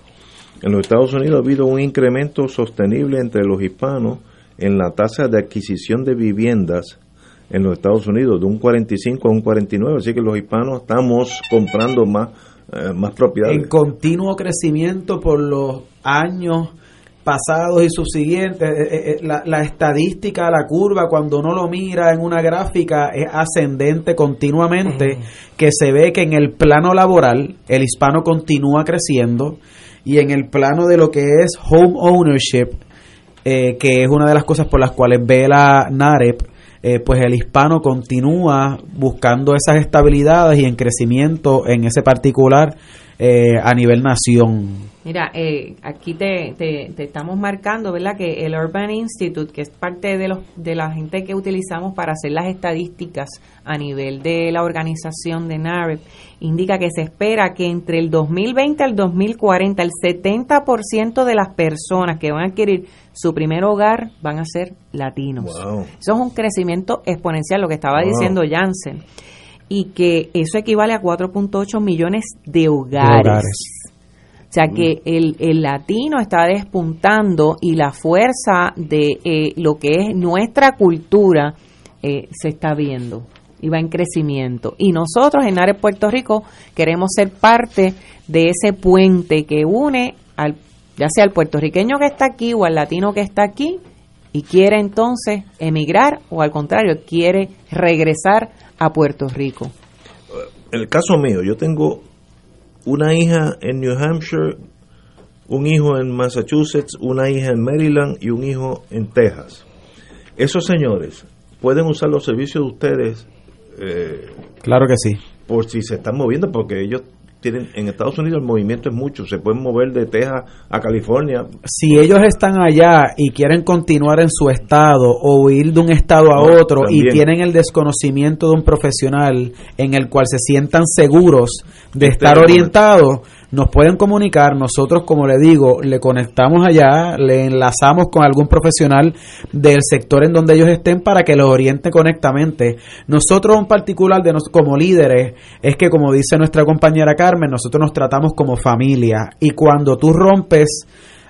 en los Estados Unidos ha habido un incremento sostenible entre los hispanos en la tasa de adquisición de viviendas en los Estados Unidos, de un 45 a un 49, así que los hispanos estamos comprando más, eh, más propiedades. en continuo crecimiento por los años pasados y subsiguientes. Eh, eh, eh, La, la estadística, la curva, cuando uno lo mira en una gráfica, es ascendente continuamente, que se ve que en el plano laboral el hispano continúa creciendo y en el plano de lo que es home ownership, eh, que es una de las cosas por las cuales ve la NAREP, eh, pues el hispano continúa buscando esas estabilidades y en crecimiento en ese particular eh, a nivel nación. Mira, eh, aquí te, te, estamos marcando, ¿verdad? Que el Urban Institute, que es parte de, los, de la gente que utilizamos para hacer las estadísticas a nivel de la organización de NAREP, indica que se espera que entre el 2020 al 2040 el 70% de las personas que van a adquirir su primer hogar van a ser latinos. Wow. Eso es un crecimiento exponencial, lo que estaba Wow. diciendo Jansen. Y que eso equivale a 4.8 millones de hogares. hogares. O sea que el, el latino está despuntando y la fuerza de eh, lo que es nuestra cultura eh, se está viendo y va en crecimiento. Y nosotros en Área Puerto Rico queremos ser parte de ese puente que une al ya sea al puertorriqueño que está aquí o al latino que está aquí y quiere entonces emigrar o al contrario quiere regresar a Puerto Rico. En el caso mío, yo tengo una hija en New Hampshire, un hijo en Massachusetts, una hija en Maryland y un hijo en Texas. Esos señores pueden usar los servicios de ustedes eh, Claro que sí. por si se están moviendo, porque ellos tienen, en Estados Unidos el movimiento es mucho, se pueden mover de Texas a California. si ellos están allá y quieren continuar en su estado o ir de un estado a No, otro y tienen el desconocimiento de un profesional en el cual se sientan seguros de Este estar orientados, nos pueden comunicar. Nosotros, como le digo, le conectamos allá, le enlazamos con algún profesional del sector en donde ellos estén para que los oriente correctamente. Nosotros en particular, de nos, como líderes, es que como dice nuestra compañera Carmen, nosotros nos tratamos como familia y cuando tú rompes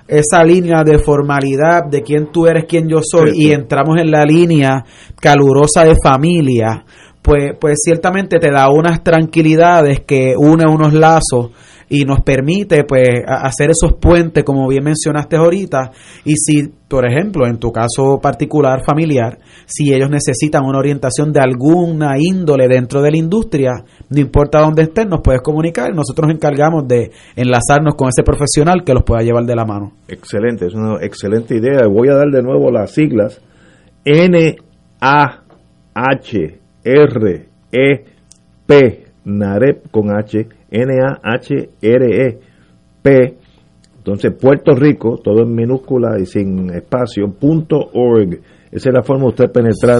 esa línea de formalidad de quién tú eres, quién yo soy, Sí, y entramos en la línea calurosa de familia, pues, pues ciertamente te da unas tranquilidades que une unos lazos y nos permite pues a- hacer esos puentes como bien mencionaste ahorita y si por ejemplo en tu caso particular familiar si ellos necesitan una orientación de alguna índole dentro de la industria no importa dónde estén nos puedes comunicar nosotros nos encargamos de enlazarnos con ese profesional que los pueda llevar de la mano Excelente, es una excelente idea. Voy a dar de nuevo las siglas. N-A-H-R-E-P, NAREP con H, N-A-H-R-E-P, entonces Puerto Rico, todo en minúscula y sin espacio, punto org. Esa es la forma de usted penetrar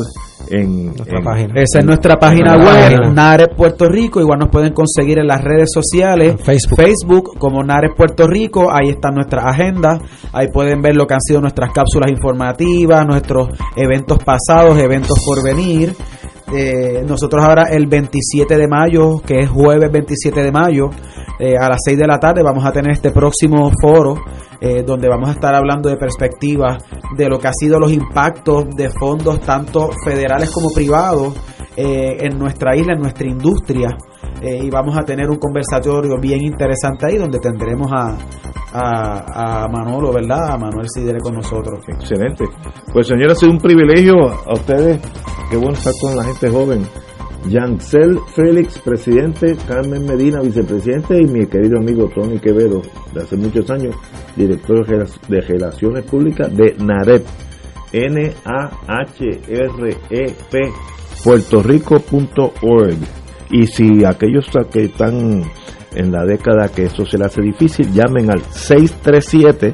en... en- Esa es nuestra página en web, página. Nares Puerto Rico. Igual nos pueden conseguir en las redes sociales, Facebook. como Nares Puerto Rico. Ahí están nuestras agendas. Ahí pueden ver lo que han sido nuestras cápsulas informativas, nuestros eventos pasados, eventos por venir. Eh, nosotros ahora el 27 de mayo, que es jueves 27 de mayo, eh, a las 6 de la tarde vamos a tener este próximo foro eh, donde vamos a estar hablando de perspectivas de lo que ha sido los impactos de fondos tanto federales como privados eh, en nuestra isla, en nuestra industria. Eh, y vamos a tener un conversatorio bien interesante ahí donde tendremos a, a, Manolo, ¿verdad? A Manuel Sidere con nosotros. Excelente. Pues señora, ha sido un privilegio a ustedes. Qué bueno estar con la gente joven. Yancel Félix, presidente, Carmen Medina, vicepresidente, y mi querido amigo Tony Quevedo, de hace muchos años, director de Rela- de Relaciones Públicas de NAREP, N-A-H-R-E-P, puertorico.org. Y si aquellos que están en la década que eso se le hace difícil, llamen al 637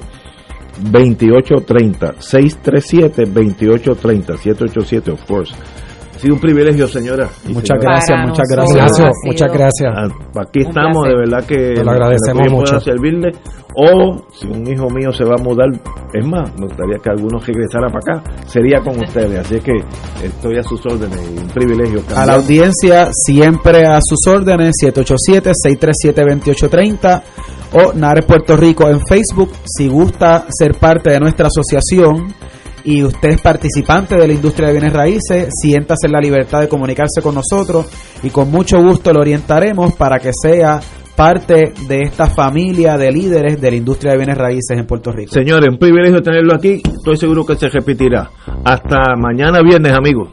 2830 637 2830 787 of course sido un privilegio señora Muchas gracias, muchas gracias. muchas gracias. Ah, aquí estamos de verdad que Te lo agradecemos mucho. servirle o si un hijo mío se va a mudar es más me gustaría que algunos regresaran para acá sería con ustedes así que estoy a sus órdenes y un privilegio A la audiencia, siempre a sus órdenes, 787-637-2830 o Nares Puerto Rico en Facebook. Si gusta ser parte de nuestra asociación y usted es participante de la industria de bienes raíces, siéntase en la libertad de comunicarse con nosotros y con mucho gusto lo orientaremos para que sea parte de esta familia de líderes de la industria de bienes raíces en Puerto Rico. señores un privilegio tenerlo aquí. Estoy seguro que se repetirá. Hasta mañana viernes amigos